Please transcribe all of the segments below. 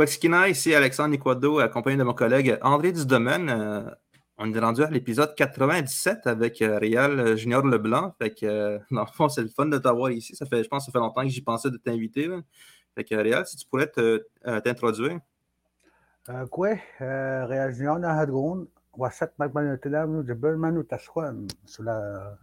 Quetzkina, ici Alexandre Niquado, accompagné de mon collègue André Dusdomaine. Euh, on est rendu à l'épisode 97 avec euh, Réal Junior Leblanc. Fait euh, c'est le fun de t'avoir ici. Ça fait, je pense que ça fait longtemps que j'y pensais de t'inviter. Fait Réal, si tu pourrais t'introduire. quoi? Réal Junior Nahadroun, Wasat sur la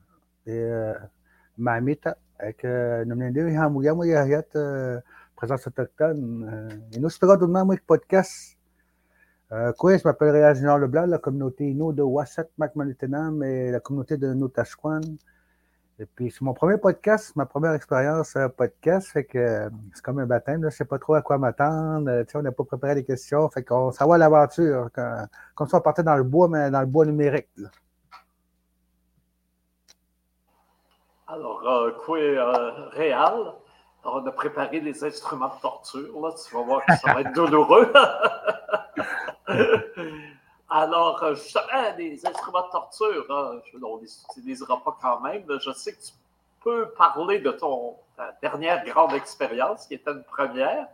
Mamita, avec Nomnende Hamuyamo Yahayat présence autochtone. Et nous serons demain avec podcast. Euh, quoi, je m'appelle Réal Junior Leblanc, la communauté Inno de Wasat Macmanitanam et la communauté de Notashquan. Et puis, c'est mon premier podcast, ma première expérience euh, podcast. Fait que euh, c'est comme un baptême, je ne sais pas trop à quoi m'attendre. Euh, on n'a pas préparé les questions. Fait qu'on s'en va à l'aventure. Comme ça, on partait dans le bois, mais dans le bois numérique. Alors, quoi, Réal? On a préparé les instruments de torture. Là. Tu vas voir que ça va être douloureux. Alors, euh, justement, les instruments de torture, hein, on ne les utilisera pas quand même. Je sais que tu peux parler de ton dernière grande expérience, qui était une première,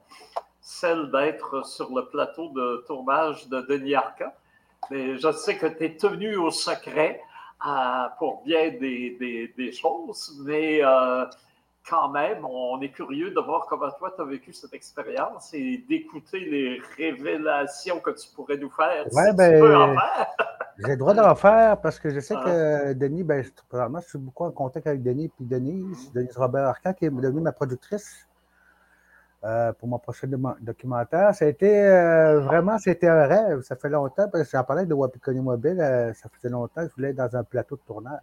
celle d'être sur le plateau de tournage de Denis Arca. Mais je sais que tu es tenu au secret euh, pour bien des, choses, mais euh, quand même, on est curieux de voir comment toi, tu as vécu cette expérience et d'écouter les révélations que tu pourrais nous faire. Oui, ben, j'ai le droit d'en faire parce que je sais que ah. Denis, ben, je suis beaucoup en contact avec Denis puis Denise, mm-hmm. Denise Robert Arcan, qui est devenue ma productrice. Euh, pour mon prochain documentaire. Ça a été euh, vraiment, c'était un rêve. Ça fait longtemps, parce que j'en parlais de Wapikoni Mobile, euh, ça faisait longtemps que je voulais être dans un plateau de tournage.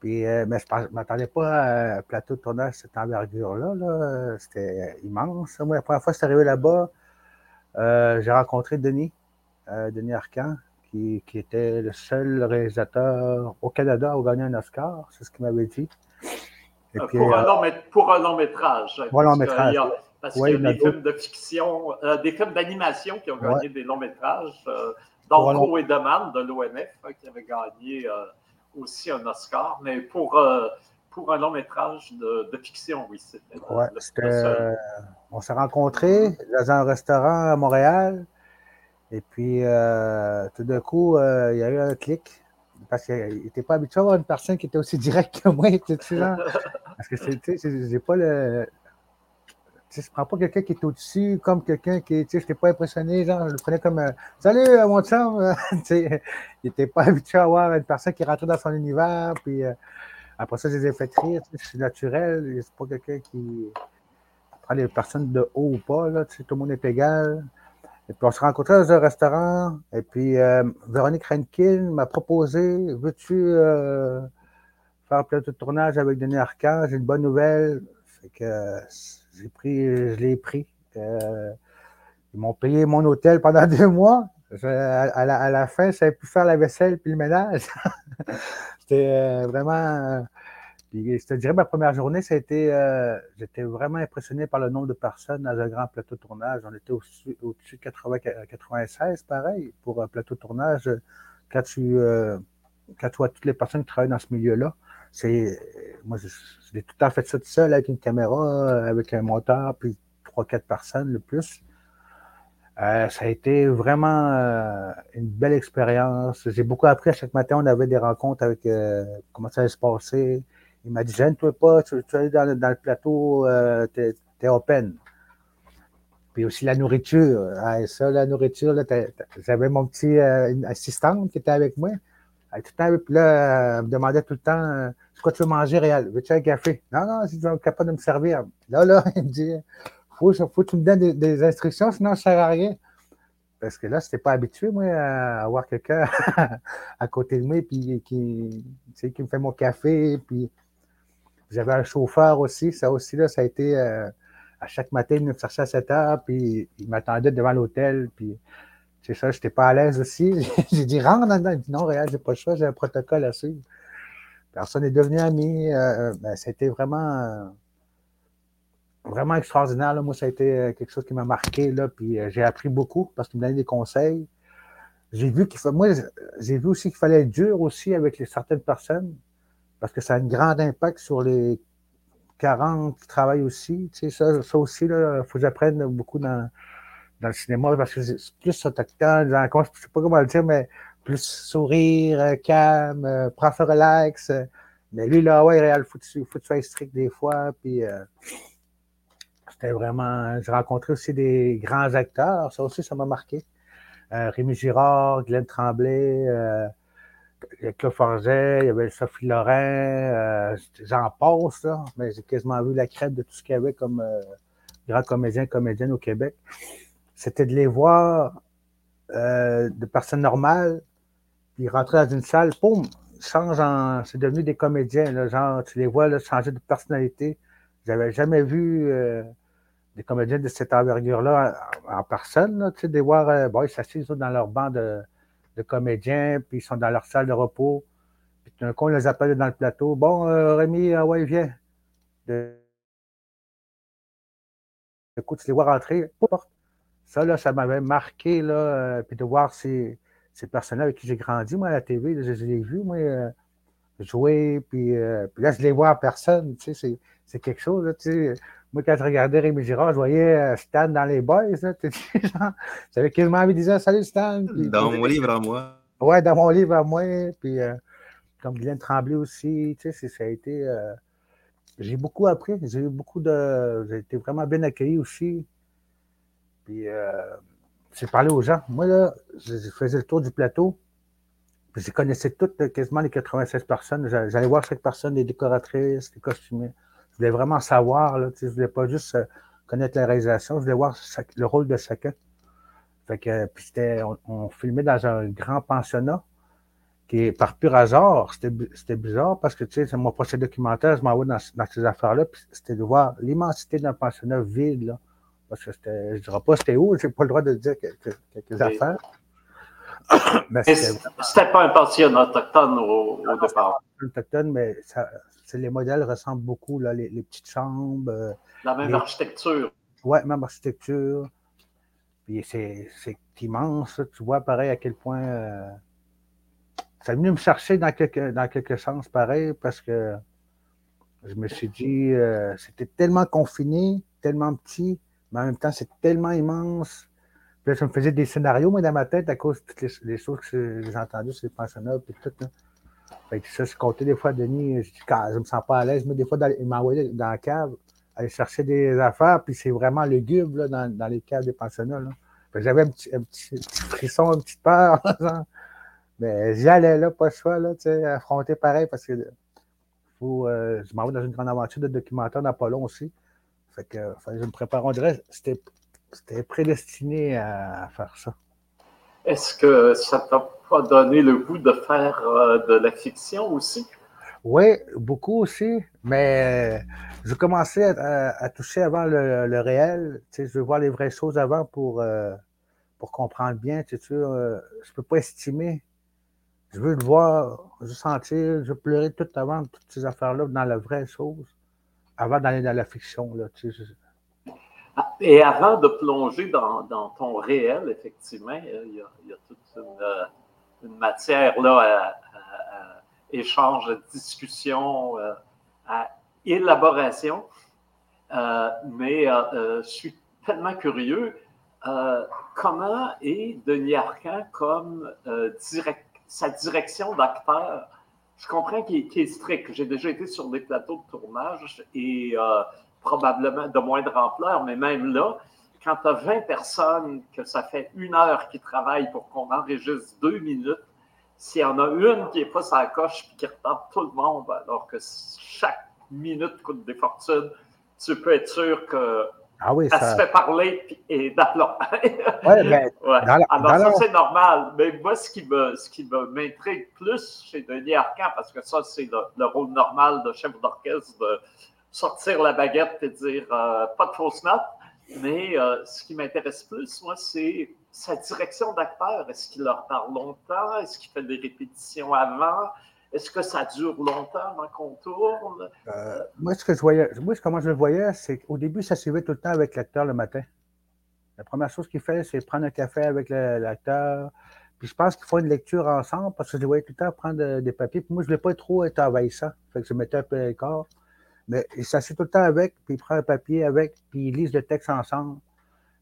Puis, euh, mais je ne m'attendais pas à un plateau de tournage de cette envergure-là. C'était immense. Moi, la première fois que je suis arrivé là-bas, euh, j'ai rencontré Denis, euh, Denis Arcan, qui, qui, était le seul réalisateur au Canada à avoir gagné un Oscar. C'est ce qu'il m'avait dit. Et puis, pour, un long, pour, un long, métrage. Pour un long métrage. parce qu'il y a des films de fiction, des films d'animation qui ont gagné des longs métrages, dont Pro et Demande de l'ONF, hein, qui avait gagné aussi un Oscar, mais pour, euh, pour un long métrage de, fiction, oui. Ouais, euh, on s'est rencontrés dans un restaurant à Montréal. Et puis, euh, tout d'un coup, il y a eu un clic. Parce qu'il n'était pas habitué à avoir une personne qui était aussi directe que moi. Parce que j'ai pas le, je ne prends pas quelqu'un qui est au-dessus comme quelqu'un qui est, je n'étais pas impressionné, genre, je le prenais comme, salut, euh, mon chum, il n'était pas habitué à avoir une personne qui rentrait dans son univers, puis euh, après ça, je les ai fait rire, je suis naturel, c'est pas quelqu'un qui prend les personnes de haut ou pas, là, tout le monde est égal. Et puis on se rencontrait dans un restaurant, et puis euh, Véronique Renkin m'a proposé, veux-tu faire un plateau de tournage avec Denis Arcand, j'ai une bonne nouvelle, fait que j'ai pris, je l'ai pris. Euh, ils m'ont payé mon hôtel pendant deux mois. à, la, fin, ça pu faire la vaisselle puis le ménage. C'était euh, vraiment. je te dirais, ma première journée, ça a été. Euh, j'étais vraiment impressionné par le nombre de personnes dans un grand plateau tournage. On était au-dessus de 96, pareil, pour un plateau tournage. Quand tu, quand tu vois toutes les personnes qui travaillent dans ce milieu-là, c'est moi, j'ai tout le temps fait ça tout seul avec une caméra, avec un moteur, puis trois, quatre personnes le plus. Euh, ça a été vraiment euh, une belle expérience. J'ai beaucoup appris chaque matin. On avait des rencontres avec euh, comment ça allait se passer. Il m'a dit Gêne-toi pas, tu, tu aller dans, le plateau, t'es es open. Puis aussi la nourriture. Ah, ça, la nourriture, j'avais mon petit assistante qui était avec moi. Tout le temps, là, elle me demandait tout le temps c'est quoi tu veux manger, Réal? Veux-tu un café? Non, non, si tu es capable de me servir. Là, là, il me dit, faut, faut que tu me donnes des, instructions, sinon ça ne sert à rien. Parce que là, je n'étais pas habitué, moi, à avoir quelqu'un à côté de moi puis, qui, qui me fait mon café. Puis j'avais un chauffeur aussi. Ça aussi, là, ça a été euh, à chaque matin, il me cherchait à 7 heures, puis il m'attendait devant l'hôtel. Puis c'est ça, je n'étais pas à l'aise aussi. j'ai dit, rentre dedans. Il dit, non, Réal, j'ai pas le choix, j'ai un protocole à suivre. Personne n'est devenu ami. Euh, euh, ben, c'était vraiment, euh, vraiment extraordinaire. Moi, ça a été quelque chose qui m'a marqué. Là, puis j'ai appris beaucoup parce qu'il me donnait des conseils. J'ai vu qu'il moi, j'ai vu aussi qu'il fallait être dur aussi avec certaines personnes parce que ça a un grand impact sur les 40 qui travaillent aussi. ça, aussi, il faut que j'apprenne beaucoup dans, dans le cinéma parce que c'est plus autochtone, dans, je sais pas comment le dire, mais plus sourire, euh, calme, euh, prends ça relax. Euh. mais lui, là, ouais, réel, faut que tu strict des fois. Puis c'était vraiment. J'ai rencontré aussi des grands acteurs. Ça aussi, ça m'a marqué. Rémi Girard, Glenn Tremblay, Claude Forget, il y avait Sophie Lorrain, j'en passe, là, mais j'ai quasiment vu la crête de tout ce qu'il y avait comme grands comédiens, comédiennes au Québec. C'était de les voir de personnes normales ils rentraient dans une salle, boum, change en. C'est devenu des comédiens, là, genre, tu les vois là, changer de personnalité. J'avais jamais vu euh, des comédiens de cette envergure-là en, personne, là, tu sais, de voir, euh, bon, ils s'assisent dans leur banc de, comédiens, puis ils sont dans leur salle de repos. Puis d'un coup, on les appelle dans le plateau. Bon, euh, Rémi, ouais, viens. De... Écoute, tu les vois rentrer, ça, là, ça m'avait marqué, là, puis de voir ces ces personnes-là avec qui j'ai grandi, moi, à la TV, je, les ai vus, moi, euh, jouer, puis, euh, puis, là, je les vois en personne, tu sais, c'est quelque chose, là, tu sais. Moi, quand je regardais Rémi Girard, je voyais euh, Stan dans les boys, là, j'avais quasiment envie de dire « Salut, Stan! » Dans mon livre à moi. Ouais, dans mon livre à moi, puis comme Glenn Tremblay aussi, tu sais, ça a été... j'ai beaucoup appris, j'ai eu beaucoup de... J'ai été vraiment bien accueilli aussi, puis j'ai parlé aux gens. Moi, là, je faisais le tour du plateau. Puis je connaissais toutes, quasiment les 96 personnes. J'allais voir chaque personne, les décoratrices, les costumiers. Je voulais vraiment savoir. Là, je ne voulais pas juste euh, connaître la réalisation, je voulais voir le rôle de chacun. Fait que, puis on, filmait dans un grand pensionnat qui par pur hasard, c'était bizarre parce que, tu sais, mon prochain documentaire, je m'envoie dans, dans ces affaires-là, puis c'était de voir l'immensité d'un pensionnat vide, là parce que je ne dirais pas c'était où, je n'ai pas le droit de dire quelques, affaires. mais c'était pas un pensionnat autochtone au, au départ. Autochtone, mais les modèles ressemblent beaucoup, là, les, petites chambres. Euh, La même architecture. Oui, même architecture. Puis c'est immense, tu vois, pareil, à quel point. Euh, ça est venu me chercher dans quelque, dans quelque sens, pareil, parce que je me suis dit, euh, c'était tellement confiné, tellement petit, mais en même temps, c'est tellement immense. Puis là, ça me faisait des scénarios, dans ma tête, à cause de toutes les, choses que j'ai entendues sur les pensionnats, puis tout. Là. Fait que ça, je comptais des fois, Denis, je, quand je me sens pas à l'aise, mais des fois, il m'envoyait dans la cave, aller chercher des affaires, puis c'est vraiment lugubre là, dans, les caves des pensionnats. Là. J'avais un petit, un, petit, frisson, une petite peur. mais j'y allais là, pas le choix, là, affronter pareil, parce que faut, euh, je m'en vais dans une grande aventure de documentaire d'Apollon aussi. Fait que, je me prépare. On dirait c'était prédestiné à faire ça. Est-ce que ça t'a pas donné le goût de faire euh, de la fiction aussi? Oui, beaucoup aussi, mais je commençais à, toucher avant le, réel. Tu sais, je veux voir les vraies choses avant pour, euh, pour comprendre bien. Tu sais, euh, je ne peux pas estimer. Je veux le voir, je veux sentir, je veux pleurer tout avant toutes ces affaires-là dans la vraie chose avant d'aller dans la fiction. Là, ah, Et avant de plonger dans, ton réel, effectivement, euh, il y a, toute euh, une, matière là, à, échange, à discussion, euh, à élaboration. mais je suis tellement curieux. comment est Denis Arcand comme sa direction d'acteur je comprends qu'il est strict. J'ai déjà été sur des plateaux de tournage et euh, probablement de moindre ampleur, mais même là, quand tu as 20 personnes, que ça fait une heure qui travaillent pour qu'on enregistre deux minutes, s'il y en a une qui n'est pas sa coche et qui retarde tout le monde, alors que chaque minute coûte des fortunes, tu peux être sûr que ah oui, ça... Elle se fait parler et ouais, ben, ouais. Alors, ça, c'est normal. Mais moi, ce qui, me, ce qui m'intrigue plus chez Denis Arcand, parce que ça, c'est le, rôle normal de chef d'orchestre, de sortir la baguette et dire euh, pas de fausses notes. Mais euh, ce qui m'intéresse plus, moi, c'est sa direction d'acteur. Est-ce qu'il leur parle longtemps? Est-ce qu'il fait des répétitions avant? Est-ce que ça dure longtemps avant qu'on tourne? Euh, moi, ce que je voyais, moi, comment je le voyais, c'est qu'au début, ça suivait tout le temps avec l'acteur le matin. La première chose qu'il fait, c'est prendre un café avec l'acteur. Puis je pense qu'il faut une lecture ensemble parce que je le voyais tout le temps prendre des papiers. Puis moi, je ne voulais pas trop être envahissant. Fait que je mettais un peu le corps. Mais il s'assied tout le temps avec, puis il prend un papier avec, puis ils lisent le texte ensemble.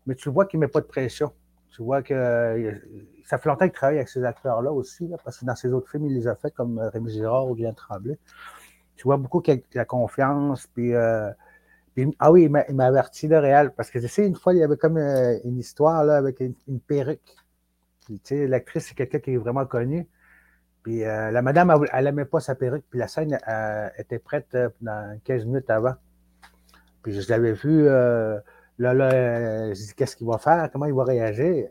mais tu vois qu'il ne met pas de pression. Tu vois que ça fait longtemps qu'il travaille avec ces acteurs-là aussi, parce que dans ses autres films, il les a fait comme Rémi Girard ou Bien Tremblay. Tu vois beaucoup la confiance, puis, ah oui, il m'a averti de réel, parce que tu sais, une fois, il y avait comme une histoire là, avec une, perruque. L'actrice, c'est quelqu'un qui est vraiment connu. Puis la madame, elle n'aimait pas sa perruque, puis la scène était prête dans 15 minutes avant. Puis je l'avais vu, euh, là, là, euh, je dis, qu'est-ce qu'il va faire? Comment il va réagir?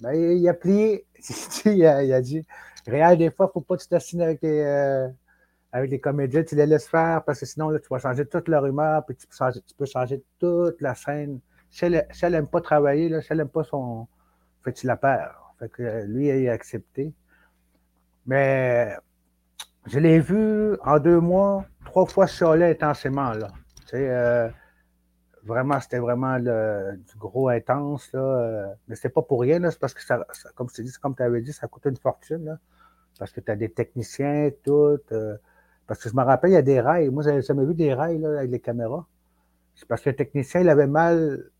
Ben, il a plié. il, a, dit, Réal, des fois, il ne faut pas te t'assiner avec les, euh, avec les comédiens, tu les laisses faire parce que sinon, là, tu vas changer toute leur humeur, puis tu peux changer, tu toute la scène. Si elle n'aime pas travailler, là, si elle n'aime pas son. Fait tu la perds. Fait que lui, il a accepté. Mais je l'ai vu en deux mois, trois fois chialer intensément. Là. Tu sais, Vraiment, c'était vraiment du gros intense. Là. Euh, mais c'était pas pour rien. C'est parce que, ça, comme tu dis, comme tu avais dit, ça coûtait une fortune. Là, parce que tu as des techniciens, tout. Euh, parce que je me rappelle, il y a des rails. Moi, j'avais jamais vu des rails là, avec les caméras. C'est parce que le technicien, il avait mal,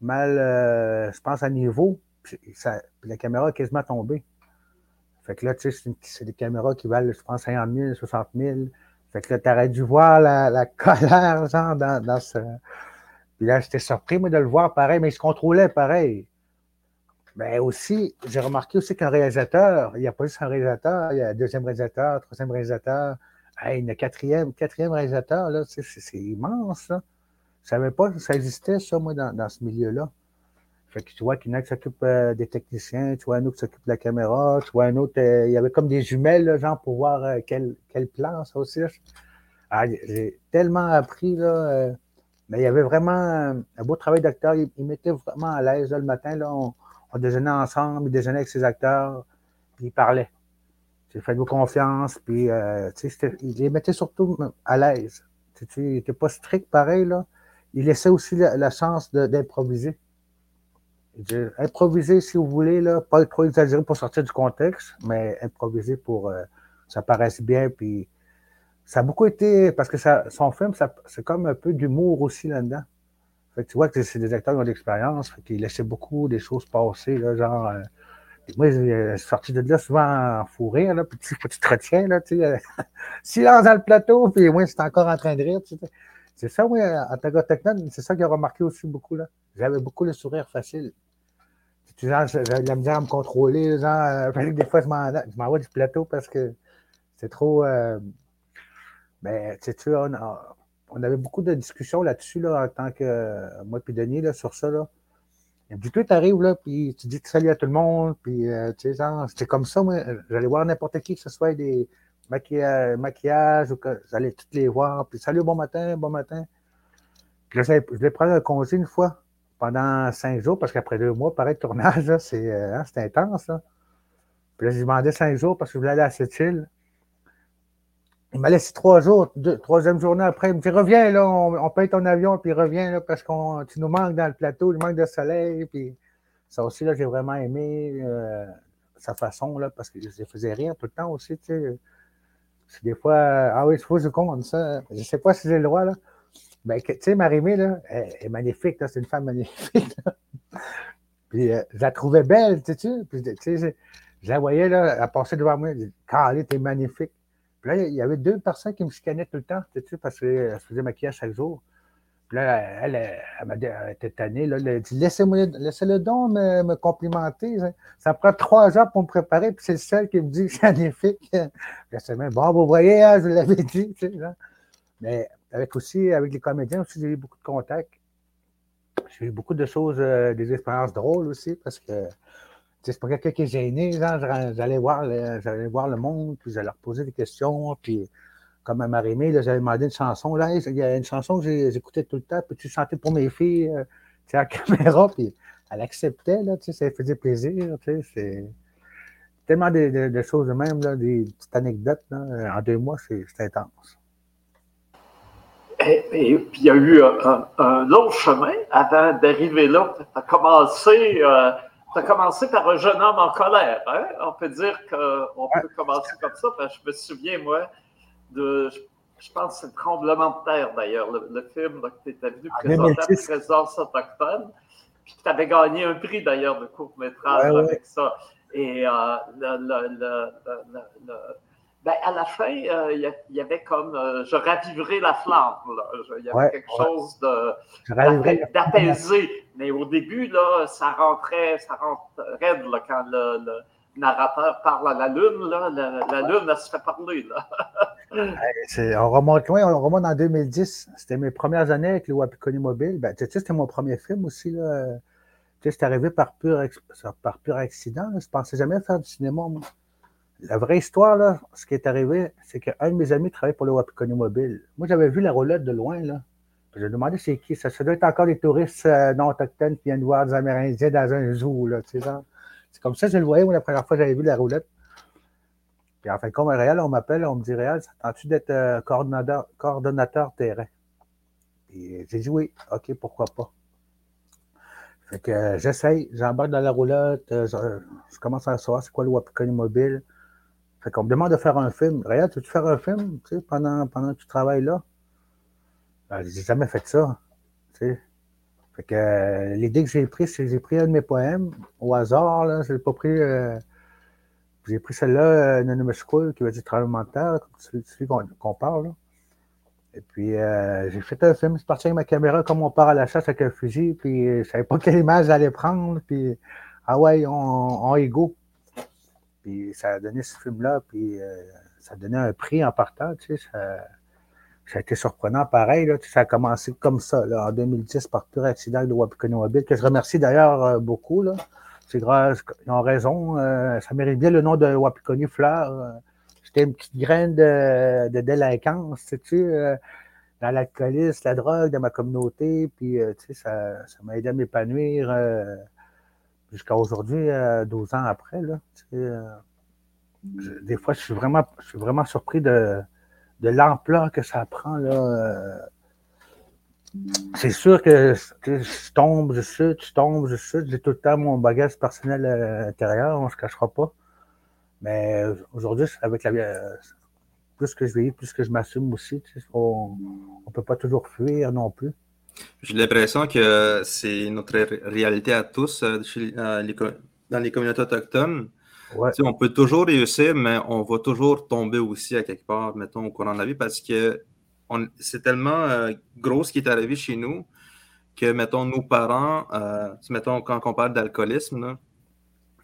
mal euh, je pense, à niveau. Puis, la caméra a quasiment tombé. Fait que là, tu sais, c'est des caméras qui valent, je pense, 50 000, 60 000. Fait que là, tu aurais dû voir la, la colère, genre, dans, dans ce puis là, j'étais surpris, moi, de le voir pareil, mais il se contrôlait pareil. Mais aussi, j'ai remarqué aussi qu'un réalisateur, il n'y a pas juste un réalisateur, il y a un deuxième réalisateur, troisième réalisateur, hey, une quatrième, quatrième réalisateur, là, c'est, immense, là. Je ne savais pas que ça existait, ça, moi, dans, ce milieu-là. Fait que tu vois qu'il y en a qui s'occupent euh, des techniciens, tu vois un autre qui s'occupe de la caméra, tu vois un autre, euh, il y avait comme des jumelles, là, genre, pour voir euh, quel, quel plan, ça aussi. Ah, j'ai tellement appris, là mais il y avait vraiment un beau travail d'acteur. Il, mettait vraiment à l'aise. Le matin, là, on, déjeunait ensemble, il déjeunait avec ses acteurs, il parlait. Faites-vous confiance, puis euh, il les mettait surtout à l'aise. Il n'était pas strict pareil. Là. Il laissait aussi la, chance d'improviser. Improviser, si vous voulez, là, pas trop exagéré pour sortir du contexte, mais improviser pour que euh, ça paraisse bien, puis ça a beaucoup été, parce que ça, son film, c'est comme un peu d'humour aussi là-dedans. Fait tu vois que c'est des acteurs qui ont de l'expérience, qui laissaient beaucoup des choses passer, là, genre. Euh, moi, je suis sorti de là souvent en fou rire, là, puis tu, tu te retiens, là, tu sais. Euh, silence dans le plateau, puis moi, c'est encore en train de rire, tu sais. C'est ça, oui, que technone, c'est ça qui a remarqué aussi beaucoup, là. J'avais beaucoup le sourire facile. Tu sais, j'avais de la misère à me contrôler, genre, euh, des fois, je m'en vais du plateau parce que c'est trop. Euh, ben, tu sais, on, avait beaucoup de discussions là-dessus, là, en tant que moi et Denis, là, sur ça. Là. Et puis, tu arrives, là, puis tu dis salut à tout le monde, puis, euh, tu sais, c'était comme ça, moi, j'allais voir n'importe qui, que ce soit des maquillages, maquillage, ou que j'allais toutes les voir, puis salut, bon matin, bon matin. Puis là, je vais prendre un congé une fois, pendant cinq jours, parce qu'après deux mois, pareil, tournage, euh, hein, c'est intense. Puis là, je demandais cinq jours parce que je voulais aller à cette île. Il m'a laissé trois jours, troisième journée après. Il me dit Reviens, là, on, paye ton avion, puis reviens, là, parce que tu nous manques dans le plateau, il manque de soleil. Puis ça aussi, là, j'ai vraiment aimé euh, sa façon, là, parce que je faisais rien tout le temps aussi, tu. Des fois, ah oui, il faut je compte ça. Je ne sais pas si j'ai le droit, là. Ben, tu sais, Marimé, là, elle, est magnifique, c'est une femme magnifique. Puis euh, je la trouvais belle, tu sais. Puis, tu sais, je la voyais, là, elle passait devant moi. Dis, Carly, t'es magnifique. Puis là, il y avait deux personnes qui me scanaient tout le temps, tu sais, parce qu'elle se faisait maquillage chaque jour. Puis là, elle, elle, m'a dit, était tannée, là, elle a dit, laissez-le donc me, me complimenter. Ça, prend trois heures pour me préparer, puis c'est le seul qui me dit magnifique. Je même, bon, vous voyez, hein, je vous l'avais dit, tu sais, là. Mais avec aussi, avec les comédiens aussi, j'ai eu beaucoup de contacts. J'ai eu beaucoup de choses, euh, des expériences drôles aussi, parce que c'est pas quelqu'un qui est gêné. J'allais voir, le, voir le monde, puis j'allais leur poser des questions. Puis, comme à Marimé, j'avais demandé une chanson. Là, il y a une chanson que j'écoutais tout le temps. Puis tu chantais pour mes filles euh, à caméra. Puis elle acceptait. Là, ça lui faisait plaisir. C'est tellement de, choses de même, là, des petites anecdotes. En deux mois, c'est intense. Et, puis, il y a eu un, long chemin avant d'arriver là. Tu as commencé. Euh, tu as commencé par un jeune homme en colère. Hein? On peut dire qu'on peut commencer comme ça. Parce que je me souviens, moi, de. Je, pense que c'est le tremblement de terre, d'ailleurs, le, film que tu étais venu présenter à la présidence autochtone. puis que tu avais gagné un prix d'ailleurs de court-métrage avec ça. Et le, ben, à la fin, il y, avait comme je raviverai la flamme. Il y avait quelque chose d'apaisé. Mais au début, là, ça rentrait, ça rentrait raide quand le, narrateur parle à la Lune. Là, la, Lune, elle se fait parler. on remonte loin, on remonte en 2010. C'était mes premières années avec le Wapikoni Mobile. Ben, tu sais, c'était mon premier film aussi. Là. Tu sais, c'est arrivé par pur, par pur accident. Je ne pensais jamais faire du cinéma. La vraie histoire, ce qui est arrivé, c'est qu'un de mes amis travaillait pour le Wapikoni Mobile. Moi, j'avais vu la roulette de loin. Là. J'ai demandé c'est qui. Ça, ça doit être encore des touristes euh, non autochtones qui viennent voir des Amérindiens dans un zoo. C'est comme ça que je le voyais, la première fois que j'avais vu la roulette. Puis en fin de compte, on m'appelle, on me dit Réal, t'attends-tu d'être euh, coordonnateur, terrain? Puis j'ai dit oui, OK, pourquoi pas? Fait que euh, j'essaye, j'embarque dans la roulette, euh, je, commence à savoir c'est quoi le Wapikoni mobile. Fait qu'on me demande de faire un film. Réal, tu veux faire un film pendant, pendant que tu travailles là? Ben, j'ai jamais fait ça. Fait que euh, l'idée que j'ai prise, c'est que j'ai pris un de mes poèmes au hasard. Là, je pas pris. Euh, j'ai pris celle-là, euh, qui va dire travail mental, comme celui, qu'on parle. Et puis, j'ai fait un film, c'est parti avec ma caméra comme on part à la chasse avec un fusil, puis je savais pas quelle image j'allais prendre, puis ah ouais, on, on go. Puis ça a donné ce film-là, puis ça a donné un prix en partant, tu sais, ça, a été surprenant pareil. Là, ça a commencé comme ça, là, en 2010, par pur accident de Wapikoni Mobile, que je remercie d'ailleurs euh, beaucoup. Là. C'est grâce, ils ont raison. Euh, ça mérite bien le nom de Wapikoni Fleur. Euh. J'étais une petite graine de, de délinquance, sais-tu, dans l'alcoolisme, la drogue, dans ma communauté. Puis, tu sais, ça, m'a aidé à m'épanouir jusqu'à aujourd'hui, 12 ans après. Là, des fois, je suis vraiment, je suis vraiment surpris de de l'ampleur que ça prend, là, euh, c'est sûr que je tombe, je chute, je tombe, je chute. J'ai tout le temps mon bagage personnel à l'intérieur, on ne se cachera pas. Mais aujourd'hui, avec la plus que je vieillis, plus que je m'assume aussi. on ne peut pas toujours fuir non plus. J'ai l'impression que c'est notre réalité à tous euh, dans les communautés autochtones. On peut toujours réussir, mais on va toujours tomber aussi à quelque part, mettons, au courant de la vie, parce que c'est tellement euh, gros ce qui est arrivé chez nous que, mettons, nos parents, euh, mettons, quand on parle d'alcoolisme,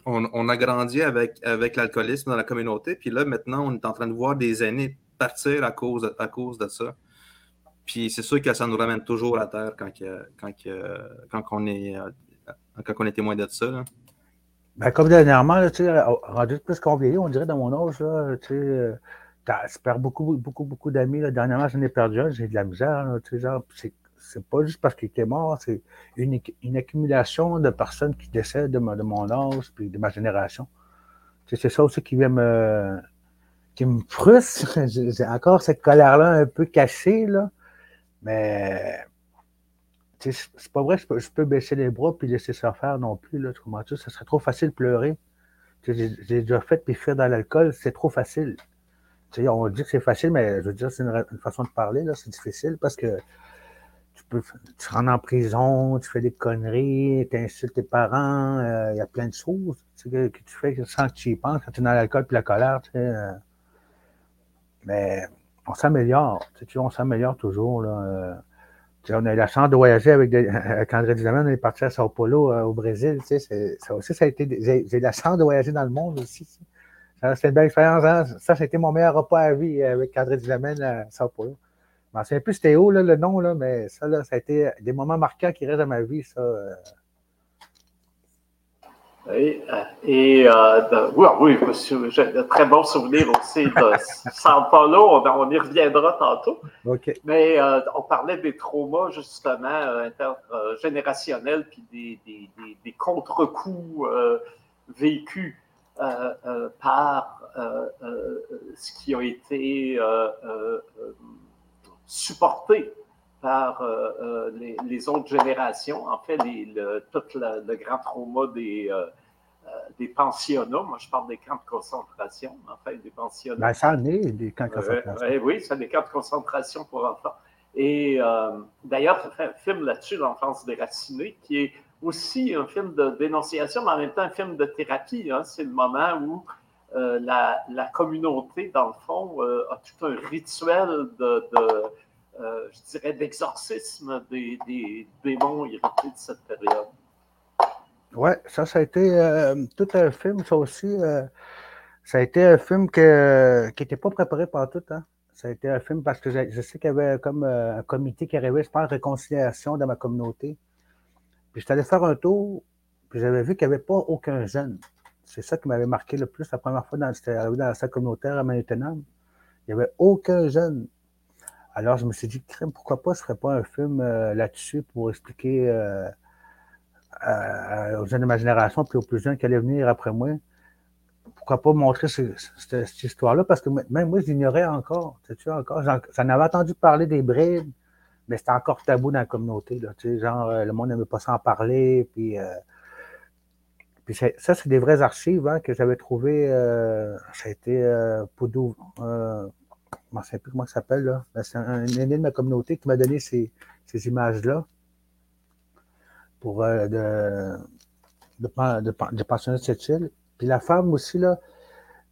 on, a grandi avec, avec l'alcoolisme dans la communauté, puis là, maintenant, on est en train de voir des aînés partir à cause, à cause de ça. Puis c'est sûr que ça nous ramène toujours à terre quand, quand, quand, on, est, euh, quand on témoin de ça. Ben, comme dernièrement, tu sais, rendu plus qu'on vieillit, on dirait dans mon âge, là, tu sais, euh, tu perds beaucoup, beaucoup, beaucoup d'amis. Dernièrement, j'en ai perdu un, j'ai de la misère. tu sais, genre, c'est pas juste parce qu'il était mort, c'est une, une, accumulation de personnes qui décèdent de, de mon âge puis de ma génération. Tu c'est ça aussi qui vient me, qui me frustre. J'ai encore cette colère-là un peu cachée, là. Mais c'est pas vrai que je peux, baisser les bras puis laisser ça faire non plus. Là, tu Ça serait trop facile de pleurer. J'ai déjà fait puis fuir dans l'alcool, c'est trop facile. on dit que c'est facile, mais je veux dire, c'est une, façon de parler, là, c'est difficile parce que tu peux tu rentres en prison, tu fais des conneries, tu insultes tes parents, euh, il y a plein de choses que, tu fais sans que tu y penses quand tu es dans l'alcool puis la colère. Euh. mais on s'améliore, on s'améliore toujours. Là, euh on a eu la chance de voyager avec, André Duhamel, on est parti à Sao Paulo, euh, au Brésil. ça aussi, ça a été. J'ai eu la chance de voyager dans le monde aussi. C'était une belle expérience. Hein. Ça, été mon meilleur repas à vie avec André Duhamel à Sao Paulo. Je ne sais plus c'était où le nom, là, mais ça, ça a été des moments marquants qui restent dans ma vie. Ça, euh. Et, et euh, oui, oui j'ai de très bons souvenirs aussi de Sao Paulo. On, y reviendra tantôt. Mais euh, on parlait des traumas, justement, euh, intergénérationnels, puis des, des, des, contre-coups vécus par ce qui a été supporté par les, autres générations. En fait, tout le, grand trauma des, euh, des pensionnats. Moi, je parle des camps de concentration, en fait, des pensionnats. Ben, ça en est, des camps de concentration. oui, c'est des camps de concentration pour enfants. Et euh, d'ailleurs, ça fait un film là-dessus, L'enfance déracinée, qui est aussi un film de dénonciation, mais en même temps un film de thérapie. Hein. C'est le moment où euh, la, communauté, dans le fond, euh, a tout un rituel de, euh, je dirais, d'exorcisme des, des, démons hérités de cette période. Oui, ça, ça a été tout un film, ça aussi. ça a été un film qui n'était pas préparé par tout. Hein. Ça a été un film parce que je, sais qu'il y avait comme un comité qui arrivait, je pense, réconciliation dans ma communauté. Puis j'étais allé faire un tour, puis j'avais vu qu'il n'y avait pas aucun jeune. C'est ça qui m'avait marqué le plus la première fois dans, j'étais arrivé dans la salle communautaire à Manhattan. Il n'y avait aucun jeune. Alors je me suis dit, pourquoi pas, je ne ferais pas un film euh, là-dessus pour expliquer euh, aux jeunes de ma génération, puis aux plus jeunes qui allaient venir après moi, pourquoi pas montrer cette, histoire-là, parce que même moi, je l'ignorais encore. Tu encore? J'en avais entendu parler des brides, mais c'était encore tabou dans la communauté. Tu sais, genre, euh, le monde n'aimait pas s'en parler. Puis, euh, ça, c'est des vraies archives hein, que j'avais trouvées. Euh, ça a été Poudou. je ne sais plus comment ça s'appelle. Là. C'est un, aîné de ma communauté qui m'a donné ces images-là pour de, de, de, de de cette île. Puis la femme aussi, là,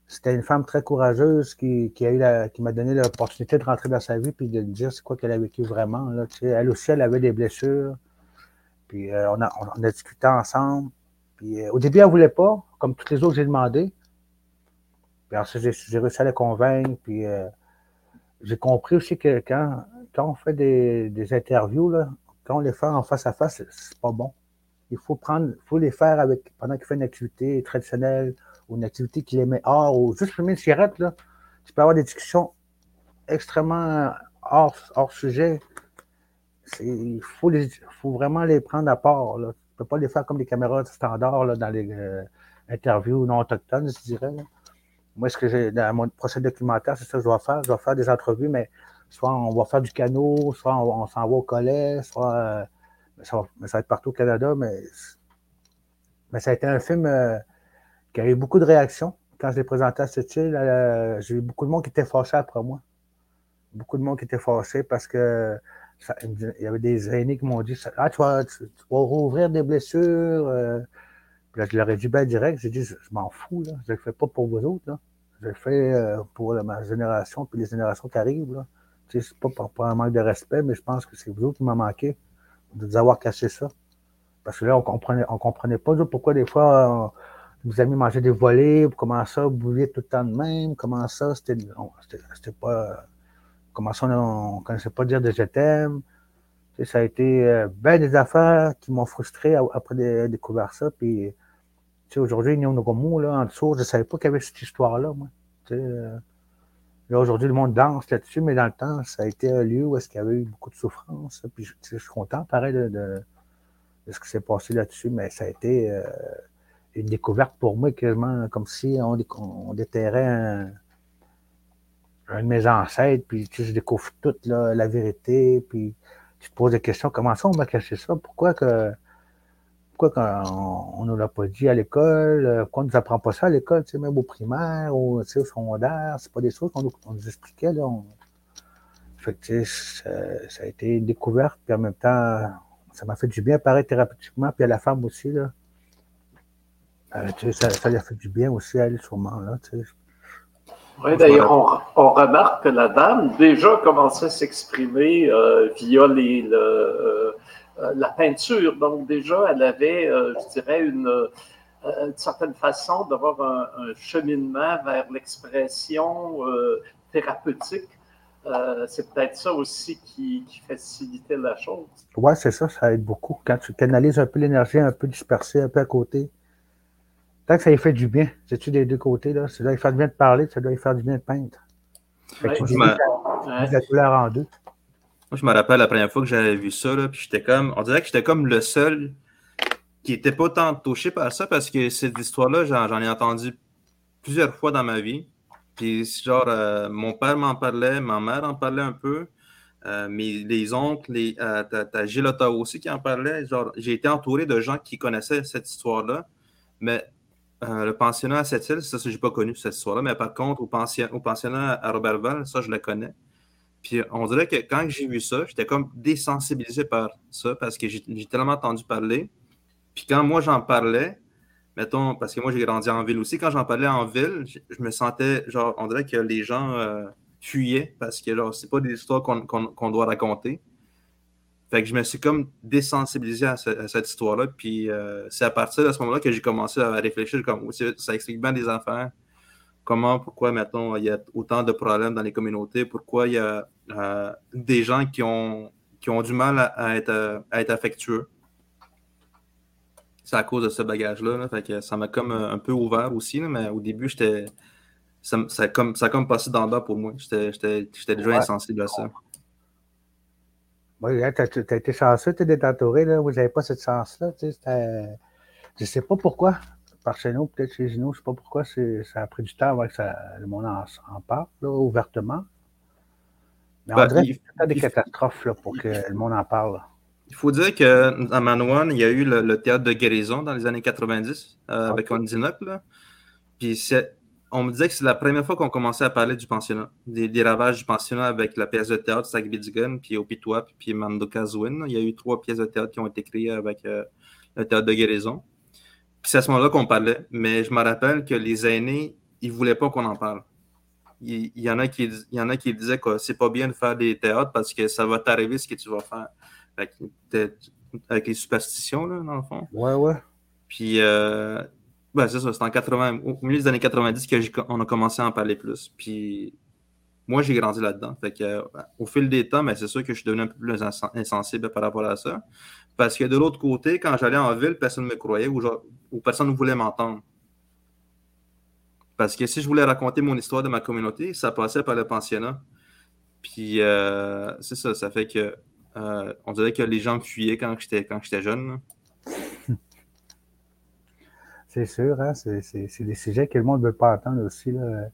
c'était une femme très courageuse qui, qui a eu qui m'a donné l'opportunité de rentrer dans sa vie puis de dire c'est quoi qu'elle a vécu vraiment. Là, elle aussi, elle avait des blessures. Puis euh, on, a, on a discuté ensemble. Puis euh, au début, elle ne voulait pas, comme toutes les autres, j'ai demandé. Puis ensuite, j'ai réussi à la convaincre. Puis euh, j'ai compris aussi que quand, quand on fait des, des interviews, là, quand on les fait en face à face, c'est pas bon. Il faut prendre, faut les faire avec pendant qu'il fait une activité traditionnelle ou une activité qu'il aimait hors ou juste fumer une cigarette, là, tu peux avoir des discussions extrêmement hors, hors sujet. Il faut, faut vraiment les prendre à part. Là. Tu ne peux pas les faire comme des caméras standards là, dans les euh, interviews non autochtones, je dirais. Moi, ce que j'ai dans mon procès documentaire, c'est ça que je dois faire. Je dois faire des entrevues, mais soit on va faire du canot, soit on, s'en va au collet, soit euh, ça, va, ça, va, être partout au Canada, mais, mais ça a été un film euh, y a eu beaucoup de réactions quand je l'ai présenté à cette île. Euh, j'ai eu beaucoup de monde qui était fâché après moi. Beaucoup de monde qui était fâché parce que il y avait des aînés qui m'ont dit Ah, tu vas, rouvrir des blessures. Euh. Là, je leur ai dit bien direct, j'ai dit je, m'en fous, là. je ne le fais pas pour vous autres. Je le fais euh, pour ma génération puis les générations qui arrivent. Là. C'est pas par, un manque de respect, mais je pense que c'est vous autres qui m'ont manqué de vous avoir caché ça. Parce que là, on comprenait, on comprenait pas pourquoi des fois vous amis manger des volets, comment ça, bouviez tout le temps de même, comment ça, c'était, pas, comment ça, on ne connaissait pas dire de je t'aime. Ça a été euh, bien des affaires qui m'ont frustré après découvrir ça. Puis, aujourd'hui, Nyonogomu, là, en dessous, je ne savais pas qu'il y avait cette histoire-là, moi. Euh, aujourd'hui, le monde danse là-dessus, mais dans le temps, ça a été un lieu où est-ce qu'il y avait eu beaucoup de souffrance. Puis, je, suis content, pareil, de, ce qui s'est passé là-dessus, mais ça a été. Euh, une découverte pour moi, quasiment comme si on, déterrait un, de mes ancêtres, puis tu je découvre toute la vérité, puis tu te poses des questions, comment ça on m'a caché ça? Pourquoi que pourquoi on ne nous l'a pas dit à l'école? Pourquoi on ne nous apprend pas ça à l'école, tu sais, même au primaire ou au secondaire? C'est pas des choses qu'on nous, expliquait, là. Fait que, ça, ça, a été une découverte, puis en même temps, ça m'a fait du bien, pareil, thérapeutiquement, puis à la femme aussi, là. Euh, ça, lui a fait du bien aussi à elle, sûrement. Là, oui, d'ailleurs, on, remarque que la dame déjà commençait à s'exprimer euh, via les, euh, la peinture. Donc, déjà, elle avait, je dirais, une, certaine façon d'avoir un, cheminement vers l'expression thérapeutique. c'est peut-être ça aussi qui, qui, facilitait la chose. Oui, c'est ça, ça aide beaucoup. Quand tu canalises un peu l'énergie un peu dispersée, un peu à côté, Tant que ça lui fait du bien, c'est-tu des deux côtés, là? Ça doit lui faire du bien de parler, ça doit lui faire du bien de peindre. Fait que la couleur en deux. Moi, je me rappelle la première fois que j'avais vu ça, là, puis j'étais comme, on dirait que j'étais comme le seul qui n'était pas tant touché par ça parce que cette histoire-là, j'en ai entendu plusieurs fois dans ma vie. Puis, genre, euh, mon père m'en parlait, ma mère en parlait un peu, euh, mais les oncles, les, euh, t'as Gilles aussi qui en parlait. Genre, j'ai été entouré de gens qui connaissaient cette histoire-là, mais le pensionnat à cette île, ça, je n'ai pas connu cette histoire-là, mais par contre, au, pensionnat à Robertval, ça, je le connais. Puis on dirait que quand j'ai vu ça, j'étais comme désensibilisé par ça parce que j'ai tellement entendu parler. Puis quand moi j'en parlais, mettons, parce que moi j'ai grandi en ville aussi, quand j'en parlais en ville, je, me sentais, genre, on dirait que les gens euh, fuyaient parce que, genre, c'est pas des histoires qu'on doit raconter. Fait que je me suis comme désensibilisé à, cette histoire-là. Puis euh, c'est à partir de ce moment-là que j'ai commencé à réfléchir comme ça explique bien des affaires. Comment, pourquoi, mettons, il y a autant de problèmes dans les communautés, pourquoi il y a euh, des gens qui ont, qui ont du mal à, être, à être affectueux. C'est à cause de ce bagage-là. Fait que ça m'a comme euh, un peu ouvert aussi, mais au début, j'étais. Ça, a comme, ça comme passé d'en bas pour moi. J'étais déjà insensible à ça. Oui, tu as, été chanceux, tu es détentouré, là. Vous n'avez pas cette chance-là. Je ne sais pas pourquoi. Par chez nous, peut-être chez nous, je ne sais pas pourquoi ça a pris du temps avant que ça, le monde en, parle, ouvertement. Mais on ben, dirait qu'il y a des catastrophes là, pour que le monde en parle. Il faut dire qu'à Manouane, il y a eu le, théâtre de guérison dans les années 90 euh, avec Ondinok. Puis on me disait que c'est la première fois qu'on commençait à parler du pensionnat, des, ravages du pensionnat avec la pièce de théâtre Sagbidigan, puis Opitwap, puis Mandokazwin. Il y a eu trois pièces de théâtre qui ont été créées avec euh, le théâtre de guérison. Puis c'est à ce moment-là qu'on parlait. Mais je me rappelle que les aînés, ils ne voulaient pas qu'on en parle. Il, y en a qui, il y en a qui disaient que c'est pas bien de faire des théâtres parce que ça va t'arriver ce que tu vas faire. Avec, les superstitions, là, dans le fond. Ouais, ouais. Puis, euh, ben, c'est ça, c'est en 80, au milieu des années 90 qu'on a commencé à en parler plus. Puis, moi, j'ai grandi là-dedans. Fait que, euh, au fil des temps, ben, c'est sûr que je suis devenu un peu plus insensible par rapport à ça. Parce que de l'autre côté, quand j'allais en ville, personne ne me croyait ou, personne ne voulait m'entendre. Parce que si je voulais raconter mon histoire de ma communauté, ça passait par le pensionnat. Puis, euh, c'est ça, ça fait que euh, on dirait que les gens me fuyaient quand j'étais quand j'étais jeune. C'est sûr, hein? c'est des sujets que le monde ne veut pas entendre aussi. Là.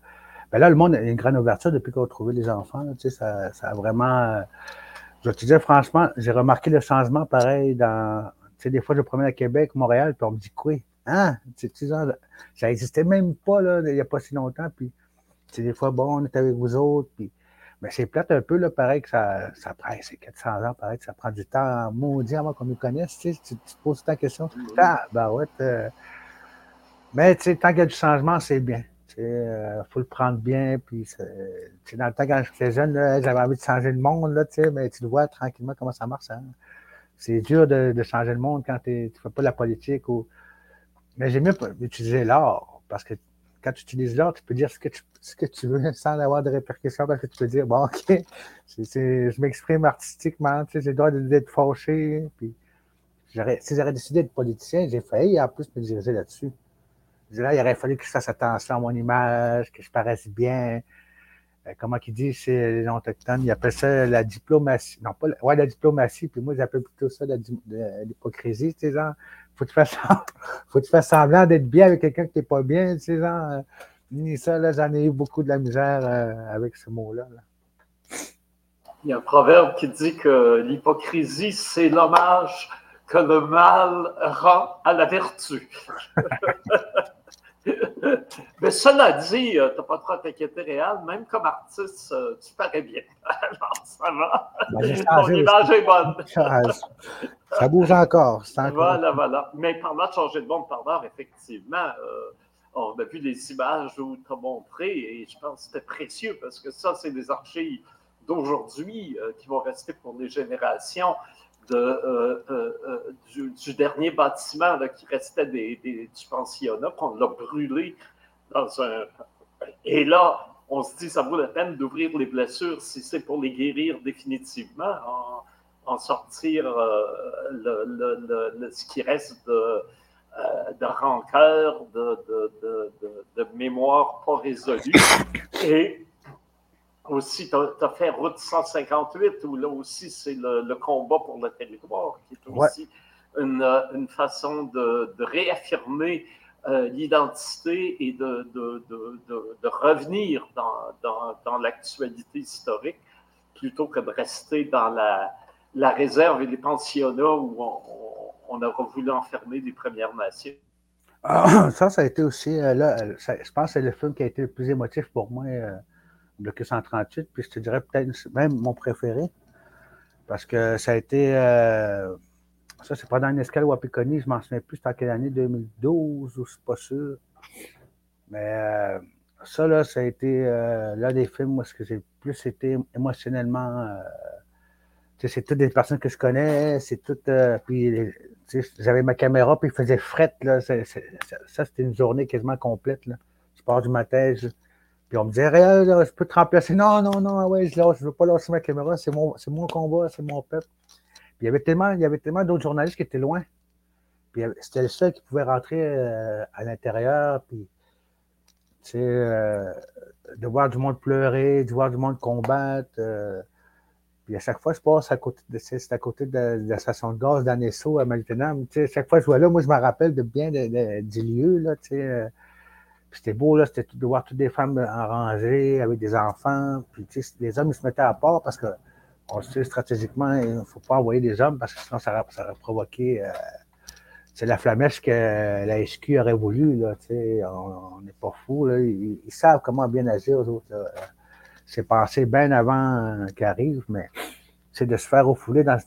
Ben là, le monde a une grande ouverture depuis qu'on a trouvé les enfants. ça, ça, a vraiment. Je te dire, franchement, j'ai remarqué le changement pareil dans. Tu sais, des fois, je promène à Québec, Montréal, puis on me dit quoi? Hein? Tu sais, ça n'existait même pas là, il n'y a pas si longtemps. Puis, des fois, bon, on est avec vous autres, puis mais c'est plate un peu, là, pareil que ça, ça prend, c'est 400 ans, pareil que ça prend du temps maudit avant qu'on nous connaisse. Tu, sais, tu, te poses ta question. Ah, ben ouais. Mais tu sais, tant qu'il y a du changement, c'est bien. Il euh, faut le prendre bien. Puis, dans le temps, quand j'étais jeune, j'avais envie de changer le monde, là, mais tu le vois tranquillement comment ça marche. Hein. C'est dur de, changer le monde quand tu ne fais pas de la politique. Mais j'aime mieux utiliser l'art parce que quand tu utilises l'art, tu peux dire ce que tu, veux sans avoir de répercussions parce que tu peux dire, bon, OK, je m'exprime artistiquement, j'ai le droit d'être. Puis, si j'aurais décidé d'être politicien, j'ai failli en plus me diriger là-dessus. Là, il aurait fallu que je fasse attention à mon image, que je paraisse bien. Euh, comment qu'il dit chez les Autochtones, ils appellent ça la diplomatie. Non, pas la, ouais, la diplomatie, puis moi, j'appelle plutôt ça l'hypocrisie, tu sais, genre, faut que tu fasses, faut que tu fasses semblant d'être bien avec quelqu'un qui n'est pas bien, tu sais, genre, euh, ni ça, là, j'en ai eu beaucoup de la misère euh, avec ce mot-là. Il y a un proverbe qui dit que l'hypocrisie, c'est l'hommage que le mal rend à la vertu. Mais cela dit, euh, tu n'as pas trop à t'inquiéter, Réal. Même comme artiste, euh, tu parais bien. Alors, ça va. Ben, Ton image est bonne. ça bouge encore. Voilà, voilà. Mais parlant de changer de monde par effectivement, euh, on a vu les images où tu as montré et je pense que c'était précieux parce que ça, c'est des archives d'aujourd'hui qui vont rester pour les générations euh, euh, euh, du, dernier bâtiment qui restait des, du pensionnat, qu'on l'a brûlé dans un. Et là, on se dit, ça vaut la peine d'ouvrir les blessures si c'est pour les guérir définitivement, en, sortir le, ce qui reste de, de rancœur, de, de, de, mémoire pas résolue. Et aussi, tu as, fait Route 158, où là aussi, c'est le, combat pour le territoire, qui est aussi une, une, façon de, de réaffirmer euh, l'identité et de, de, revenir dans, dans, dans l'actualité historique, plutôt que de rester dans la, la réserve et les pensionnats où on, on, a voulu enfermer les Premières Nations. Ah, ça, ça a été aussi, euh, là, je pense que c'est le film qui a été le plus émotif pour moi. Euh, bloqué 138, puis je te dirais peut-être même mon préféré, parce que ça a été, euh, Ça, c'est pendant une escale Wapikoni, je m'en souviens plus, c'était en quelle année, 2012, ou je suis pas sûr. Mais ça, là, ça a été l'un des films où ce que j'ai plus été émotionnellement. c'est toutes des personnes que je connais, c'est toutes. puis j'avais ma caméra, puis il faisait fret. Là, ça, c'était une journée quasiment complète. Là. Je pars du matin, on me disait, je peux te remplacer. Non, non, non, ouais, je ne veux pas lâcher ma caméra, c'est mon, mon combat, c'est mon peuple. Puis il y avait tellement, tellement d'autres journalistes qui étaient loin. Puis c'était le seul qui pouvait rentrer euh, à l'intérieur, puis euh, de voir du monde pleurer, de voir du monde combattre. Euh, puis à chaque fois, je passe à côté de, c'est à côté de, la station de gaz d'Anesso à Maltenham. Chaque fois que je vois là, moi, je me rappelle de bien du lieu. Là. C'était beau, là, c'était de voir toutes des femmes en rangée avec des enfants. Puis les hommes, ils se mettaient à part parce que on sait stratégiquement, il ne faut pas envoyer des hommes parce que sinon, ça, ça aurait provoqué. Euh, c'est la flamèche que la SQ aurait voulu. Là, on n'est pas fou. Ils, savent comment bien agir autres c'est passé bien avant euh, qu'il arrive, mais c'est de se faire refouler dans,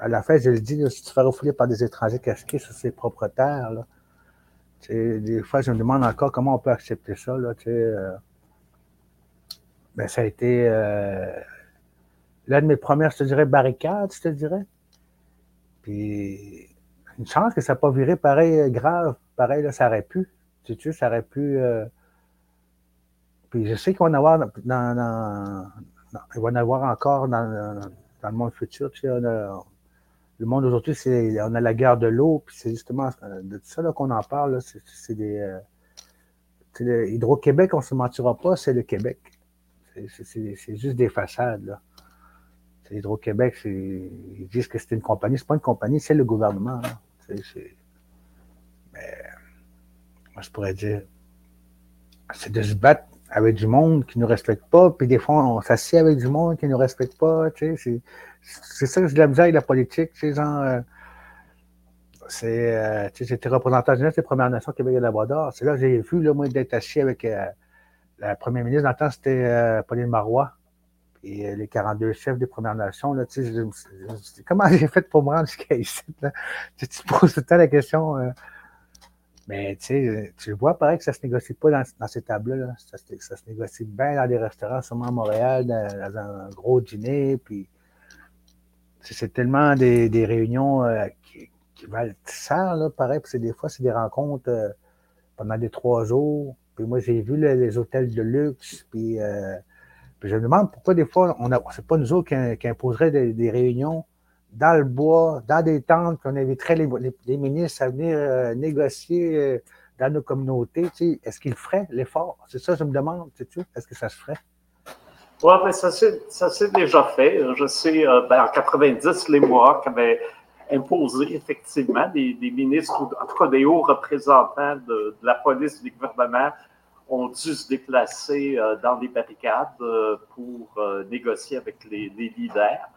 à la fin, je le dis, tu te fais refouler par des étrangers casqués sur ses propres terres, là, des fois, je me demande encore comment on peut accepter ça. Là, euh, ben, ça a été euh, l'une de mes premières, je te dirais, barricades, je te dirais. Puis, une chance que ça n'a pas viré pareil grave. Pareil, là, ça aurait pu. Tu ça aurait pu. Puis je sais qu'il va en avoir dans, va en avoir encore dans, dans le monde futur. Tu sais, le monde aujourd'hui, c'est on a la guerre de l'eau, puis c'est justement de tout ça qu'on en parle. C'est des. Euh, Hydro-Québec, on ne se mentira pas, c'est le Québec. C'est juste des façades. Là. Hydro-Québec, ils disent que c'est une compagnie. C'est pas une compagnie, c'est le gouvernement. Mais moi, je pourrais dire, c'est de se battre avec du monde qui ne nous respecte pas, puis des fois, on s'assied avec du monde qui ne nous respecte pas, c'est ça que je la avec la politique, genre, euh, c'est, euh, j'étais représentant général des Premières Nations Québec et Labrador, c'est là que j'ai vu, là, moi, d'être assis avec euh, la première ministre, dans le temps, c'était Pauline Marois, et les 42 chefs des Premières Nations, là, comment j'ai fait pour me rendre jusqu'à ici, là? Tu, te poses tout le temps la question, mais tu vois, pareil que ça se négocie pas dans, ces tables-là. Ça, se négocie bien dans des restaurants, sûrement à Montréal, dans, un gros dîner. Puis c'est tellement des, réunions euh, qui, valent cher, là, pareil. Puis des fois, c'est des rencontres euh, pendant des trois jours. Puis moi, j'ai vu les hôtels de luxe. Puis, euh, je me demande pourquoi des fois, on c'est pas nous autres qui, imposeraient des réunions dans le bois, dans des tentes, qu'on inviterait les, ministres à venir négocier dans nos communautés. Est-ce qu'ils feraient l'effort? C'est ça, je me demande, sais-tu? Est-ce que ça se ferait? Oui, mais ça s'est déjà fait. Je sais, euh, ben, en 90, les Mohawks avaient imposé effectivement des, ministres, en tout cas des hauts représentants de, la police, du gouvernement, ont dû se déplacer dans des barricades pour négocier avec les leaders.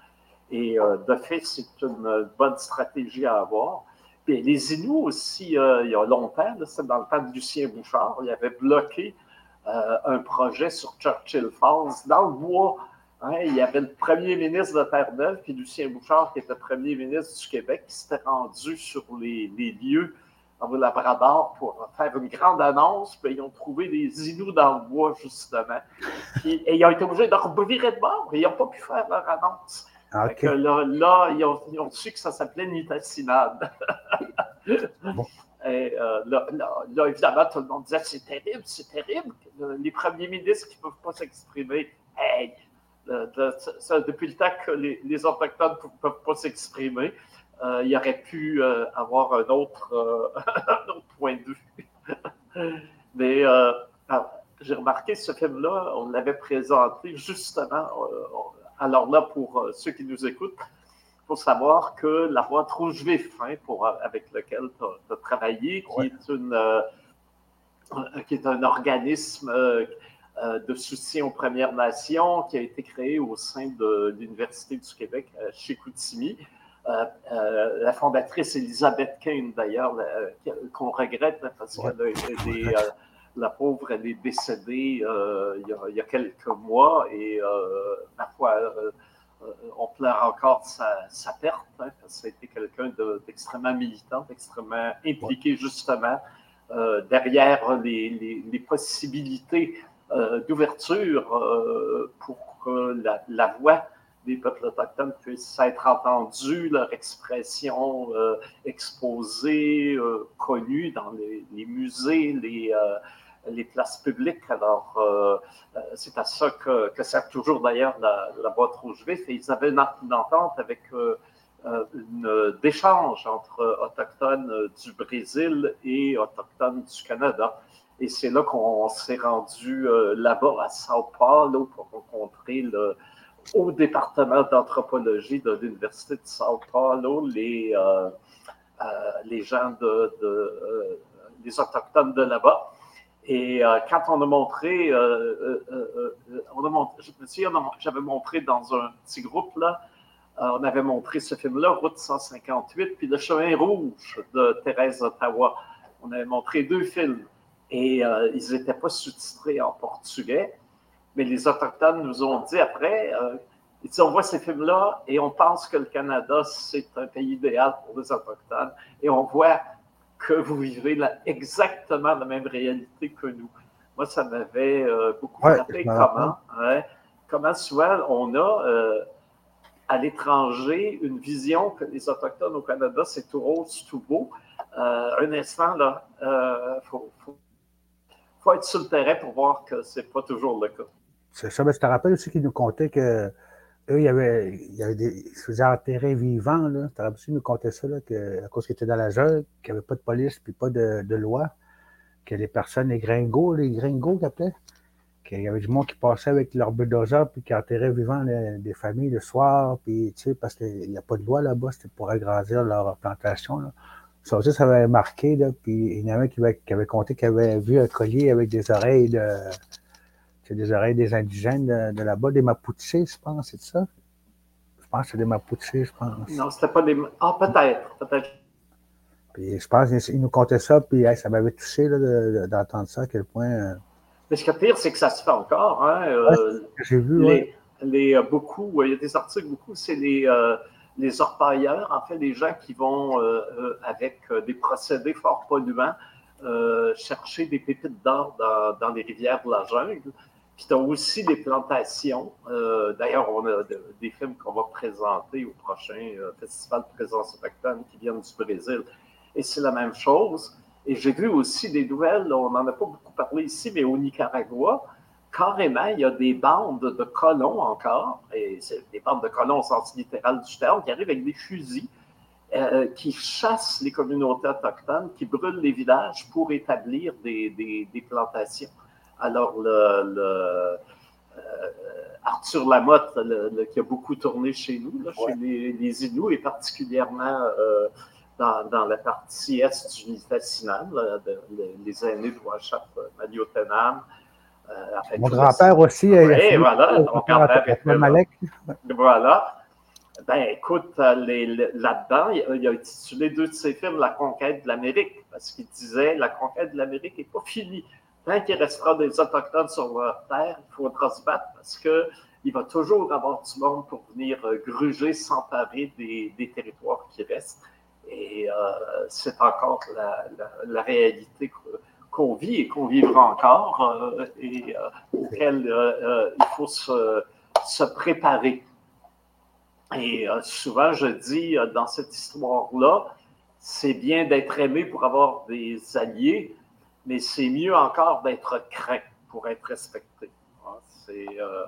Et euh, de fait, c'est une bonne stratégie à avoir. Puis les Inuits aussi, euh, il y a longtemps, c'est dans le temps de Lucien Bouchard, il avait bloqué euh, un projet sur Churchill Falls dans le bois. Hein. il y avait le premier ministre de Terre-Neuve, puis Lucien Bouchard, qui était premier ministre du Québec, qui s'était rendu sur les, lieux en Labrador pour faire une grande annonce, puis ils ont trouvé des Inuits dans le bois, justement. et ils ont été obligés de revirer de bord, ils n'ont pas pu faire leur annonce. Ah, là, ils, ont, su que ça s'appelait Nitacinade. Et euh, là, évidemment, tout le monde disait c'est terrible, c'est terrible. Les premiers ministres qui ne peuvent pas s'exprimer. Hey, depuis le temps que les, Autochtones ne peuvent pas s'exprimer, euh, il aurait pu euh, avoir un autre, un autre, point de vue. Mais j'ai remarqué ce film-là, on l'avait présenté justement alors là, pour euh, ceux qui nous écoutent, il faut savoir que la boîte Rouge Vif, hein, pour, euh, avec lequel tu as, travaillé, qui, est une, euh, qui est un organisme de soutien aux Premières Nations qui a été créé au sein de l'Université du Québec chez Koutimi. la fondatrice Elisabeth Kane, d'ailleurs, qu'on regrette hein, parce qu'elle a été la pauvre, elle est décédée euh, il, y a, quelques mois et euh, ma foi, on pleure encore sa, perte, hein, parce que ça a été quelqu'un d'extrêmement militant, d'extrêmement impliqué justement derrière les, possibilités d'ouverture pour que la, la, voix des peuples autochtones puissent être entendus, leur expression euh, exposée, euh, connue dans les, musées, les, euh, les, places publiques. Alors, c'est à ça que, que sert toujours d'ailleurs la, la, boîte rouge vif. Et ils avaient une, entente avec une d'échange entre autochtones du Brésil et autochtones du Canada. Et c'est là qu'on s'est rendu là-bas à Sao Paulo pour rencontrer le, au département d'anthropologie de l'Université de Sao Paulo les, euh, euh, les gens de, de les Autochtones de là-bas. Et quand on a montré, on a montré je me souviens, j'avais montré dans un petit groupe là, on avait montré ce film-là, Route 158, puis Le chemin rouge de Thérèse Ottawa. On avait montré deux films et ils n'étaient pas sous-titrés en portugais. Mais les Autochtones nous ont dit après, euh, on voit ces films-là et on pense que le Canada, c'est un pays idéal pour les Autochtones. Et on voit que vous vivez exactement la même réalité que nous. Moi, ça m'avait euh, beaucoup frappé comment, comment souvent on a euh, à l'étranger une vision que les Autochtones au Canada, c'est tout rose, tout beau. un instant, là, il faut, faut, être sur le terrain pour voir que ce n'est pas toujours le cas. C'est ça, mais je te rappelle aussi qu'ils nous comptaient que eux, il y avait, il y avait des, enterrer vivants, là. Rappelles qu'ils nous comptaient ça, là, que, à cause qu'ils étaient dans la jungle, qu'il n'y avait pas de police puis pas de, loi, que les personnes, les gringos, les gringos qu'ils qu'il y avait du monde qui passait avec leur bulldozer puis qui enterrait vivants des familles le soir, puis, tu sais, parce qu'il n'y a pas de loi là-bas, c'était pour agrandir leur plantation, là. Ça aussi, ça avait marqué, là, puis il y en avait qui avait, qui avait compté qu'il avait vu un collier avec des oreilles de c'est des oreilles des indigènes de, là-bas, des Mapuches, je pense, c'est ça? Je pense que c'est des Mapuches, je pense. Non, c'était pas des. Ah, peut-être, peut-être. Puis je pense qu'ils nous comptaient ça, puis ça m'avait touché d'entendre ça, à quel point. Euh, Mais ce qui est pire, c'est que ça se fait encore. Hein? Euh, j'ai vu, les, les, euh, beaucoup, il y a des articles, beaucoup, c'est les, les orpailleurs, en fait, les gens qui vont, avec des procédés fort polluants, chercher des pépites d'or dans, dans, les rivières de la jungle. Puis tu aussi des plantations. Euh, d'ailleurs, on a des films qu'on va présenter au prochain euh, Festival de présence autochtone qui viennent du Brésil. Et c'est la même chose. Et j'ai vu aussi des nouvelles, on n'en a pas beaucoup parlé ici, mais au Nicaragua, carrément, il y a des bandes de colons encore, et c'est des bandes de colons au sens littéral du terme, qui arrivent avec des fusils, euh, qui chassent les communautés autochtones, qui brûlent les villages pour établir des plantations. Alors, le, euh, Arthur Lamotte, qui a beaucoup tourné chez nous, chez les, Inuits, et particulièrement euh, dans, la partie est du Nitassinan, les aînés de Ouachap, Maliotenam. Euh, Mon grand-père aussi. Oui, voilà. Mon grand-père Malek. Voilà. Ben, écoute, là-dedans, il, a intitulé deux de ses films La conquête de l'Amérique, parce qu'il disait La conquête de l'Amérique n'est pas finie tant qu'il restera des Autochtones sur leur terre, il faudra se battre parce qu'il va toujours avoir du monde pour venir euh, gruger, s'emparer des, territoires qui restent. Et euh, c'est encore la, réalité qu'on vit et qu'on vivra encore euh, et auquel il faut se préparer. Et souvent, je dis dans cette histoire-là, c'est bien d'être aimé pour avoir des alliés, mais c'est mieux encore d'être craint pour être respecté. Ah, c'est euh,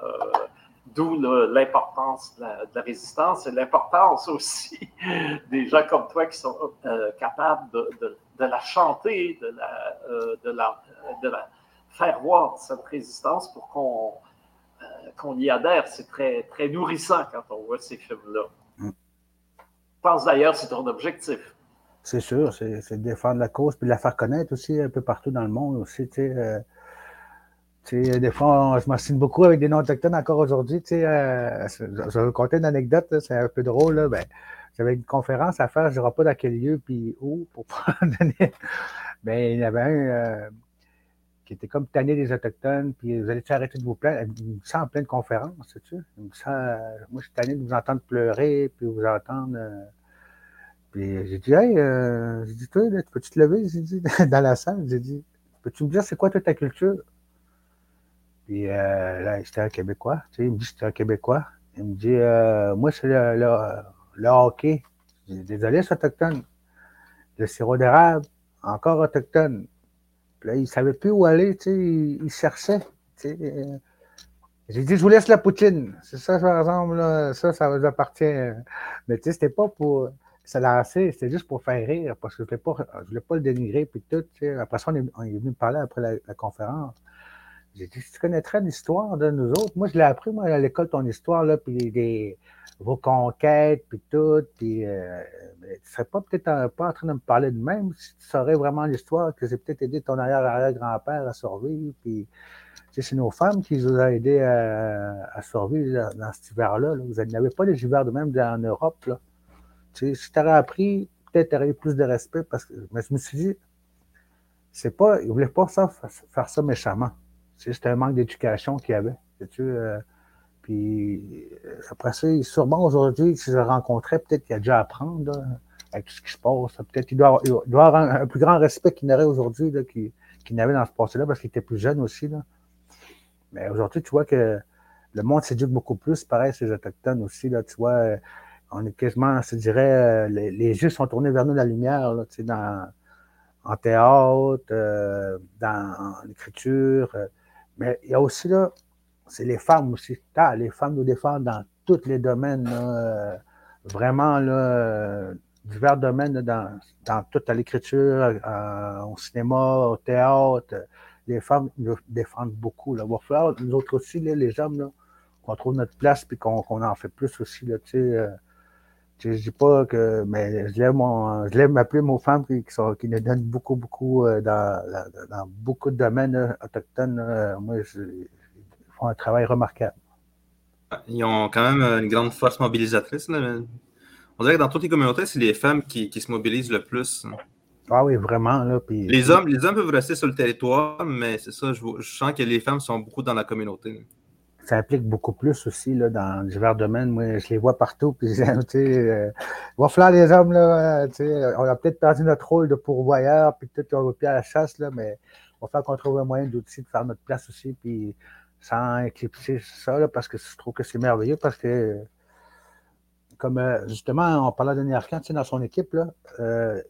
d'où l'importance de, la résistance et l'importance aussi des gens comme toi qui sont euh, capables de, la chanter, de la, euh, de, la, faire voir cette résistance pour qu'on qu'on y adhère. C'est très, très nourrissant quand on voit ces films-là. Mm. Je pense d'ailleurs que c'est ton objectif. C'est sûr, c'est défendre la cause, puis la faire connaître aussi un peu partout dans le monde aussi. Tu sais, euh, des fois, je m'assigne beaucoup avec des non-autochtones encore aujourd'hui. Tu sais, euh, je, vais vous conter une anecdote, c'est un peu drôle. Là, ben, j'avais une conférence à faire, je ne dirai pas dans quel lieu, puis où, pour pas donner. Ben, il y avait un. Euh, qui était comme tanné des Autochtones, puis vous allez arrêter de vous plaindre? Il en pleine conférence, sais-tu? moi, je suis tanné de vous entendre pleurer, puis vous entendre. Euh, puis j'ai dit, hey, euh, j'ai dit, toi, peux-tu te lever? J'ai dit, dans la salle, j'ai dit, peux-tu me dire c'est quoi toute ta culture? Puis euh, là, c'était un Québécois, tu sais, il me dit, c'était un Québécois. Il me dit, euh, moi, c'est le, le, hockey. Désolé, c'est autochtone. Le sirop d'érable, encore autochtone. Puis là, il ne savait plus où aller, tu sais, il, cherchait. Tu sais. J'ai dit, je vous laisse la poutine. C'est ça, par exemple, là, ça, ça vous appartient. Mais tu sais, c'était pas pour se lancer, c'était juste pour faire rire, parce que je ne voulais, pas, le dénigrer, puis tout. Après ça, on est, venu me parler après la, conférence. J'ai dit, tu connaîtrais l'histoire de nous autres? Moi, je l'ai appris, moi, à l'école, ton histoire, là, puis des, vos conquêtes, puis tout. Puis, euh, tu ne serais pas peut-être pas en train de me parler de même si tu saurais vraiment l'histoire, que j'ai peut-être aidé ton arrière-arrière-grand-père à survivre. Puis, c'est nos femmes qui nous ont aidés à, survivre dans cet hiver-là. Vous n'avez pas des hivers de même en Europe. Là. Si tu aurais appris, peut-être tu aurais eu plus de respect. Parce que, mais je me suis dit, c'est pas, ils voulaient pas ça, faire ça méchamment. C'était un manque d'éducation qu'il y avait. Euh, puis euh, après ça, sûrement aujourd'hui, si je le rencontrais, peut-être qu'il a déjà à apprendre avec tout ce qui se passe. Peut-être qu'il doit, avoir un, plus grand respect qu'il n'aurait aujourd'hui qu'il n'avait dans ce passé-là parce qu'il était plus jeune aussi. Là. Mais aujourd'hui, tu vois que le monde s'éduque beaucoup plus. Pareil, ces Autochtones aussi. Là, tu vois, euh, on est quasiment, je dirais, les, yeux sont tournés vers nous, la lumière, là, tu sais, dans, en théâtre, dans l'écriture. Mais il y a aussi là, c'est les femmes aussi. les femmes nous défendent dans tous les domaines, euh, vraiment là, divers domaines dans, dans toute l'écriture, euh, au cinéma, au théâtre. Les femmes nous défendent beaucoup. Là. Il va falloir, nous autres aussi, les hommes, qu'on trouve notre place et qu'on en fait plus aussi. Là, euh, je dis pas que, mais je lève, mon, je lève ma plume aux femmes qui, qui, nous donnent beaucoup, beaucoup dans, dans, beaucoup de domaines autochtones. moi, je, font un travail remarquable. Ils ont quand même une grande force mobilisatrice. On dirait que dans toutes les communautés, c'est les femmes qui, se mobilisent le plus. Ah oui, vraiment. Là, les, hommes, les hommes peuvent rester sur le territoire, mais c'est ça, je, sens que les femmes sont beaucoup dans la communauté. Ça implique beaucoup plus aussi là, dans divers domaines. Moi, je les vois partout. Puis, euh, il va les hommes. Là, on a peut-être perdu notre rôle de pourvoyeur, puis peut-être qu'on va plus à la chasse, là, mais il va falloir qu'on trouve un moyen d'outils de faire notre place aussi. Puis sans éclipser ça, parce que je trouve que c'est merveilleux, parce que, comme euh, justement, on parlait de Niarcan, tu sais, dans son équipe, là, euh,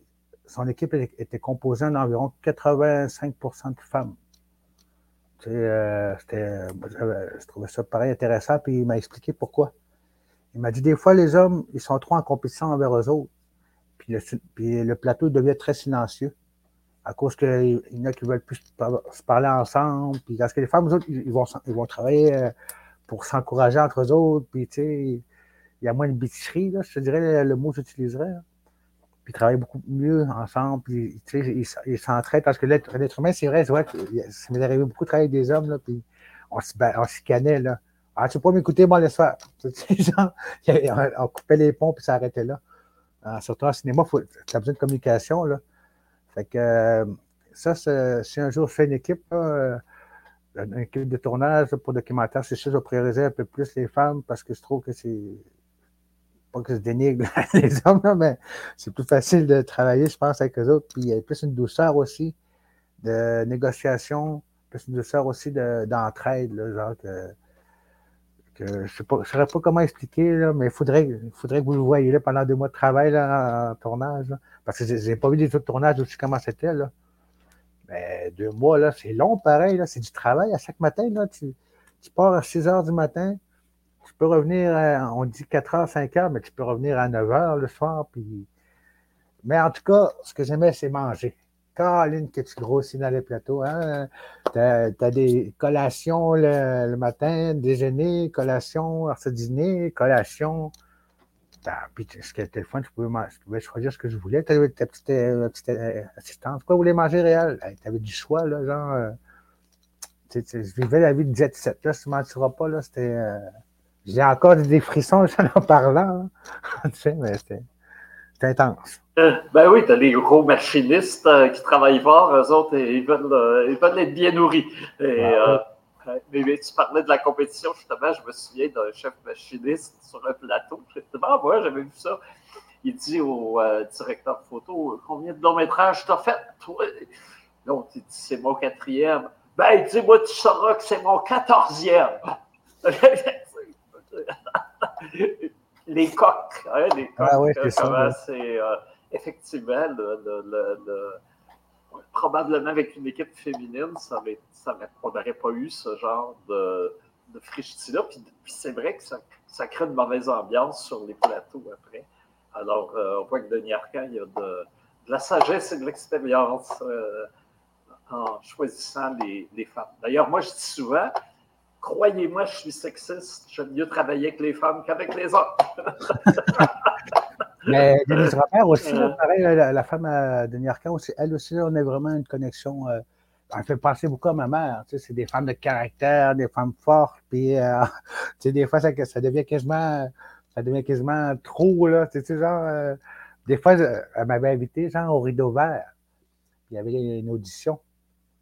son équipe était composée d'environ 85% de femmes. Sais, euh, je trouvais ça pareil intéressant, puis il m'a expliqué pourquoi. Il m'a dit des fois, les hommes, ils sont trop en compétition envers eux autres, puis le, plateau devient très silencieux à cause qu'il y en a qui veulent plus se parler ensemble. Puis parce que les femmes, autres, ils vont, ils vont travailler euh, pour s'encourager entre eux autres. Puis, tu sais, il y a moins de bêtiserie, là, je dirais le, mot que j'utiliserais. Puis ils travaillent beaucoup mieux ensemble. Puis, ils s'entraident. Parce que l'être humain, c'est vrai, c'est vrai ça m'est arrivé beaucoup de travailler avec des hommes, là, puis on se, on se canait, là. Ah, tu peux pas m'écouter, moi, laisse faire. genre, on coupait les ponts, puis ça arrêtait là. Ah, surtout en cinéma, tu as besoin de communication, là. Fait que euh, ça, si un jour je fais une équipe, euh, une équipe de tournage pour documentaire, c'est sûr, je prioriser un peu plus les femmes parce que je trouve que c'est que je dénigre les hommes, mais c'est plus facile de travailler, je pense, avec eux autres. Puis il y a plus une douceur aussi de négociation, plus une douceur aussi d'entraide, genre que je ne saurais pas comment expliquer, là, mais il faudrait, faudrait que vous le voyiez là, pendant deux mois de travail là, en tournage. parce que je n'ai pas vu des autres tournages aussi comment c'était. Mais deux mois, c'est long pareil. C'est du travail à chaque matin. Là, tu, tu pars à 6 heures du matin. Tu peux revenir, on dit 4 heures, 5 heures, mais tu peux revenir à 9 heures le soir. Puis... Mais en tout cas, ce que j'aimais, c'est manger. Caroline, que tu grossis dans les plateaux. Hein? Tu as, des collations le, matin, déjeuner, collation, ce dîner, collation. Puis ce qui était le fun, tu pouvais, choisir ce que je voulais. Tu avais ta petite, euh, petite euh, assistante. Quoi, vous manger réel? Tu avais du choix, là, genre. Euh, je vivais la vie de jet set. Là, tu ne mentiras pas, là, c'était. J'ai encore des frissons en en parlant. tu sais, mais c'était intense. Euh, ben oui, tu as les gros machinistes euh, qui travaillent fort, eux autres, ils, veulent, euh, ils veulent être bien nourris. Et, ah mais, tu parlais de la compétition, justement, je me souviens d'un chef machiniste sur un plateau. Ah, moi, j'avais vu ça. Il dit au directeur de photo Combien de long métrage t'as fait, toi L'autre, il dit C'est mon quatrième. Ben, il dit Moi, tu sauras que c'est mon quatorzième. les coques, hein, les coques, ah c'est effectivement, probablement avec une équipe féminine, ça on n'aurait pas eu ce genre de, de là Puis, c'est vrai que ça, crée une mauvaise ambiance sur les plateaux après. Alors, euh, on voit que Denis Arcand, il y a de, la sagesse et de l'expérience euh, en choisissant les, les femmes. D'ailleurs, moi, je dis souvent, croyez-moi, je suis sexiste, j'aime mieux travailler avec les femmes qu'avec les hommes. Mais Denise Robert aussi, pareil, la, femme à Denis Arcand aussi, elle aussi, on a vraiment une connexion. Euh, elle fait penser beaucoup à ma mère. Tu sais, c'est des femmes de caractère, des femmes fortes, puis euh, tu sais, des fois, ça, ça, devient quasiment ça devient quasiment trop, là. Tu sais, genre, euh, des fois, elle m'avait invité, genre, au rideau vert. Il y avait une audition.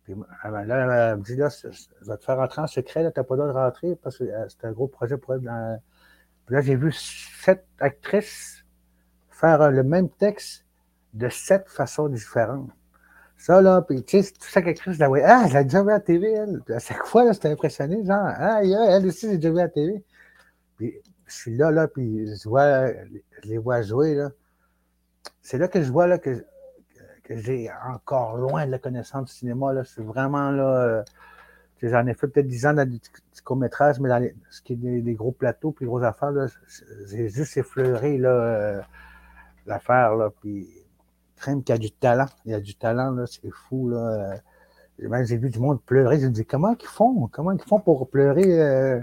Puis là, elle me dit, là, je vais te faire rentrer en secret, là, t'as pas le droit de rentrer parce que c'est un gros projet pour elle. Dans... Puis là, j'ai vu sept actrices faire le même texte de sept façons différentes. Ça, là, puis tu sais, tout ça qu'elle je la voyais. Ah, je l'ai déjà vu à la TV, elle. à chaque fois, là, c'était impressionné, genre, ah, elle aussi, j'ai déjà vu à la TV. Puis je suis là, là, puis je vois, je les vois jouer, là. C'est là que je vois, là, que, que j'ai encore loin de la connaissance du cinéma, là. C'est vraiment, là, euh, J'en ai fait peut-être 10 ans dans du, court-métrage, mais dans ce qui est des, gros plateaux puis gros affaires, j'ai juste effleuré euh, l'affaire, là, puis crème qui a du talent. Il y a du talent, c'est fou, là. Euh, j'ai vu du monde pleurer. Je me dis, comment ils font? Comment ils font pour pleurer? Euh,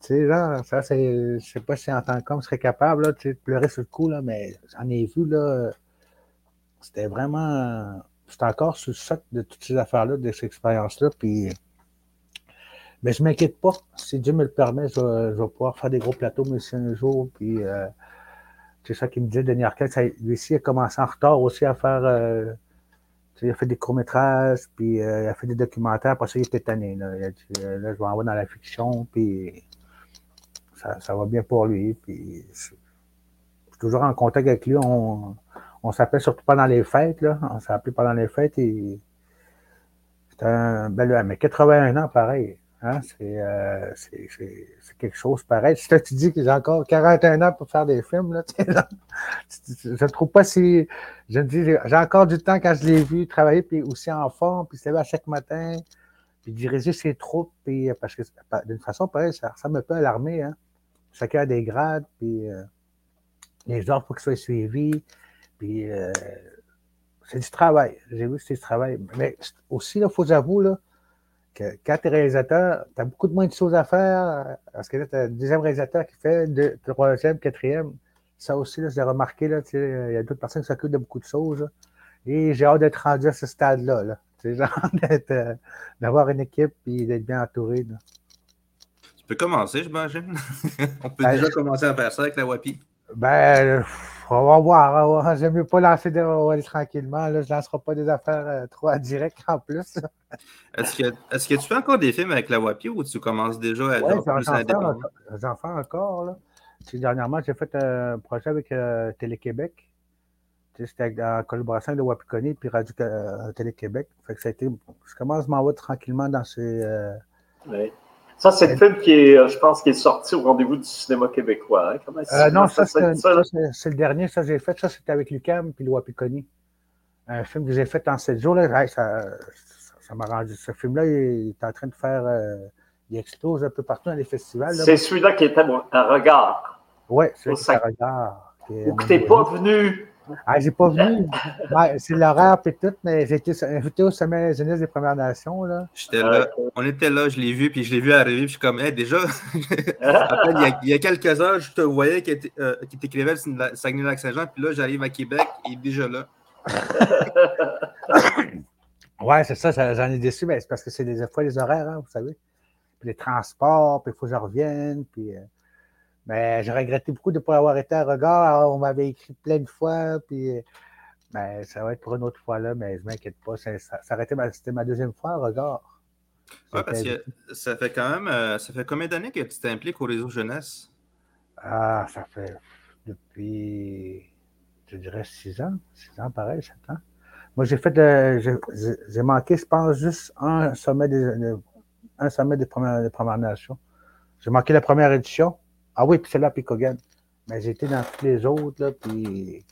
tu sais, là, ça, c'est, je sais pas si en tant qu'homme serait capable, là, de pleurer sur le coup, là, mais j'en ai vu, là, c'était vraiment, j'étais encore sur le choc de toutes ces affaires-là, de ces expériences-là, puis, mais je m'inquiète pas. Si Dieu me le permet, je vais, pouvoir faire des gros plateaux, si un jour, puis, euh, c'est ça qu'il me disait, Denis Arquette. Lui aussi, a commencé en retard aussi à faire. Euh, il a fait des courts-métrages, puis euh, il a fait des documentaires. Après ça, il était tanné. Là, il a dit, euh, là je vais en dans la fiction, puis ça, va bien pour lui. Puis je, suis toujours en contact avec lui. On, on s'appelle surtout pendant les fêtes. Là. On appelé pendant les fêtes. Et, c'était un. Ben, mais 81 ans, pareil. Hein, euh, c'est, quelque chose pareil. Si tu dis que j'ai encore 41 ans pour faire des films, là, je ne trouve pas si. Je me dis, j'ai encore du temps quand je l'ai vu travailler, puis aussi en forme, puis se lever à chaque matin, puis diriger ses troupes, puis, parce que d'une façon pareil, ça ressemble un peu l'armée. Hein. Chacun a des grades, puis euh, les ordres, pour qu'ils soient suivis, puis euh, c'est du travail. J'ai vu que c'est du travail. Mais aussi, il faut avouer, là, que quand tu es réalisateur, tu as beaucoup de moins de choses à faire. Parce que là, tu as un deuxième réalisateur qui fait deux, troisième, quatrième. Ça aussi, j'ai remarqué, là, il y a d'autres personnes qui s'occupent de beaucoup de choses. Et j'ai hâte d'être rendu à ce stade-là. Là. genre euh, d'avoir une équipe et d'être bien entouré. Tu peux commencer, j'imagine. On peut ben, déjà commencer à faire ça avec la WAPI. Ben, on va voir. J'aime mieux pas lancer des, aller tranquillement. Là, je ne lancerai pas des affaires euh, trop en direct en plus. Est-ce que, est que, tu fais encore des films avec la WAPI ou tu commences déjà à ouais, J'en fais encore. Là. Dernièrement, j'ai fait un projet avec euh, Télé-Québec. C'était en collaboration avec le Wapikoni et Radio euh, Télé-Québec. Fait que ça a été, je commence à m'en vais tranquillement dans ces. Ça, c'est le film qui est, euh, je pense, qui est sorti au rendez-vous du cinéma québécois. Hein? Euh, non, ça, c'est le dernier. Ça, j'ai fait. Ça, c'était avec Lucam puis Loi Piconi. Un film que j'ai fait en sept jours. Là, ça, ça m'a rendu. Ce film-là, il est en train de faire. Euh, il explose un peu partout dans les festivals. C'est celui-là qui était un regard. Oui, c'est un regard. Ou que tu n'es pas venu ah, j'ai pas vu. c'est l'horaire et tout, mais j'ai été invité au sommet jeunesse des Premières Nations. Là. J'étais là. On était là, je l'ai vu, puis je l'ai vu arriver, puis je suis comme, hey, déjà, il, y a, quelques heures, je te voyais qui, était, euh, t'écrivait le Saguenay-Lac-Saint-Jean, puis là, j'arrive à Québec, il est déjà là. ouais, c'est ça, j'en ai déçu, mais c'est parce que c'est des fois les horaires, hein, vous savez. Puis les transports, puis il faut que je revienne, puis. Euh, mais j'ai regretté beaucoup de ne pas avoir été à regard. on m'avait écrit plein de fois. Puis Mais ça va être pour une autre fois là, mais je m'inquiète pas. Ça, ça, c'était ma deuxième fois, regard. Oui, parce que ça fait quand même. Euh, ça fait combien d'années que tu t'impliques au réseau jeunesse? Ah, ça fait depuis, je dirais, six ans. Six ans, pareil, sept ans. Moi, j'ai fait, j'ai manqué, je pense, juste un sommet des, un sommet des Premières, des premières Nations. J'ai manqué la première édition. Ah oui, puis c'est là à Picogan. Mais j'ai été dans toutes les autres, là, puis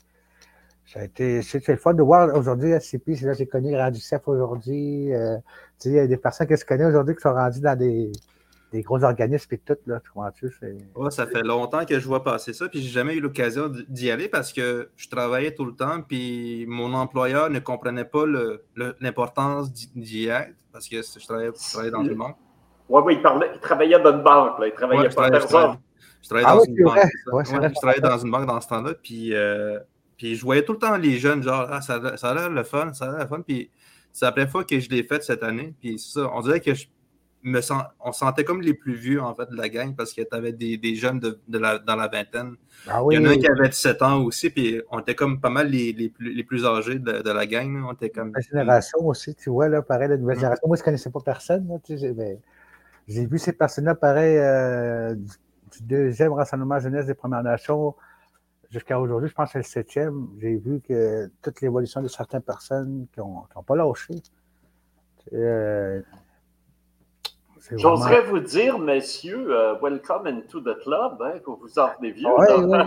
ça a été, c'est le fun de voir aujourd'hui SCP, c'est là j'ai connu rendu chef aujourd'hui. Euh, il y a des personnes que je connais aujourd'hui qui sont rendues dans des, des gros organismes et tout, là, tu comprends-tu? Ouais, ça fait longtemps que je vois passer ça, puis j'ai jamais eu l'occasion d'y aller parce que je travaillais tout le temps, puis mon employeur ne comprenait pas l'importance d'y être parce que je travaillais, dans une banque. Oui, oui, il, parlait, il travaillait dans une banque, là. il travaillait pas je travaillais, travaillais, dans une banque. je travaillais dans une banque dans ce temps-là, puis euh, puis je voyais tout le temps les jeunes, genre, ah, ça, a l'air le fun, ça a l'air le fun. Puis c'est la première fois que je l'ai fait cette année. Puis ça, on dirait que je me sens, on sentait comme les plus vieux, en fait, de la gang, parce que tu avais des, des, jeunes de, la, dans la vingtaine. Ah Il y en a un qui avait 17 ans aussi, puis on était comme pas mal les, les, plus, les plus, âgés de, de, la gang. On était comme... La génération aussi, tu vois, là, pareil, la nouvelle mm. génération. Moi, je ne connaissais pas personne, tu sais, mais j'ai vu ces personnes-là, pareil, euh, du, deuxième rassemblement jeunesse des Premières Nations jusqu'à aujourd'hui, je pense que c'est le septième, j'ai vu que toute l'évolution de certaines personnes qui n'ont pas lâché. Euh, J'oserais vous dire, messieurs, uh, welcome into the club, hein, pour vous en vieux. Oui, oui.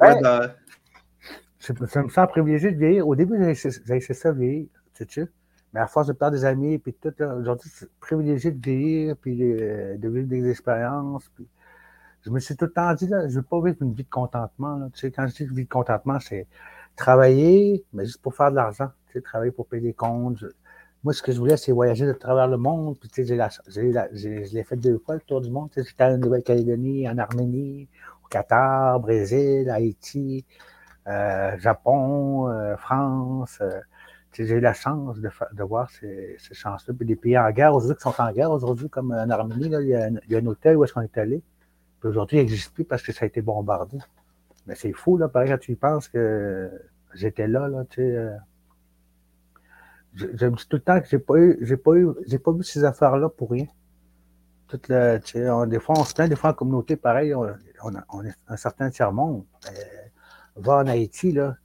ouais, ben, je, me sens privilégié de vieillir. Au début, j'ai essayé ça vieillir, tu sais. Mais à force de perdre des amis, puis tout, aujourd'hui, je suis privilégié de vieillir, puis de, vivre des expériences. Puis je me suis tout le temps dit, là, je ne veux pas vivre une vie de contentement. Là. Tu sais, quand je dis vie de contentement, c'est travailler, mais juste pour faire de l'argent. Tu sais, travailler pour payer des comptes. Moi, ce que je voulais, c'est voyager de travers le monde. Puis, tu sais, j'ai la, j'ai la, j'ai, je l'ai fait deux fois, le tour du monde. Tu sais, j'étais en Nouvelle-Calédonie, en Arménie, au Qatar, Brésil, Haïti, euh, Japon, euh, France. Euh, j'ai eu la chance de, voir ces, ces chances-là. Puis des pays en guerre aujourd'hui qui sont en guerre aujourd'hui, comme en Arménie, là, il, y a un, hôtel où est-ce qu'on est allé. Aujourd'hui, il n'existe plus parce que ça a été bombardé. Mais c'est fou, là, pareil, quand tu y penses que j'étais là, là, tu sais. Euh, je, me dis tout le temps que j'ai pas eu, j'ai pas eu, j'ai pas vu ces affaires-là pour rien. Sais, des fois, on se plaint, des fois, en communauté, pareil, on, on, est un certain tiers-monde. Va en Haïti, là,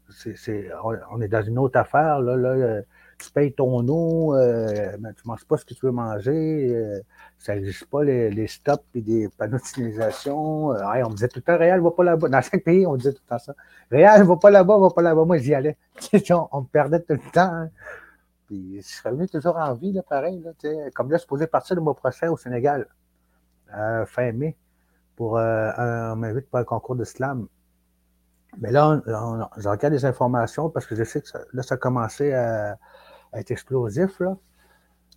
on, est dans une autre affaire, là, là, tu payes ton eau, euh, mais tu ne manges pas ce que tu veux manger, euh, ça n'existe pas les, les stops et des panneaux de signalisation. Euh, on me disait tout le temps, Réal, va pas là-bas. Dans cinq pays, on disait tout le temps ça. Réal, va pas là-bas, va pas là-bas. Moi, j'y allais. on, me perdait tout le temps. Hein. Puis je suis revenu toujours en vie, là, pareil. Là, comme là, je posais partir le mois prochain au Sénégal, fin mai, pour euh, on m'invite pour un concours de slam. Mais là, je regarde des informations parce que je sais que là, ça a commencé à être explosif. Là.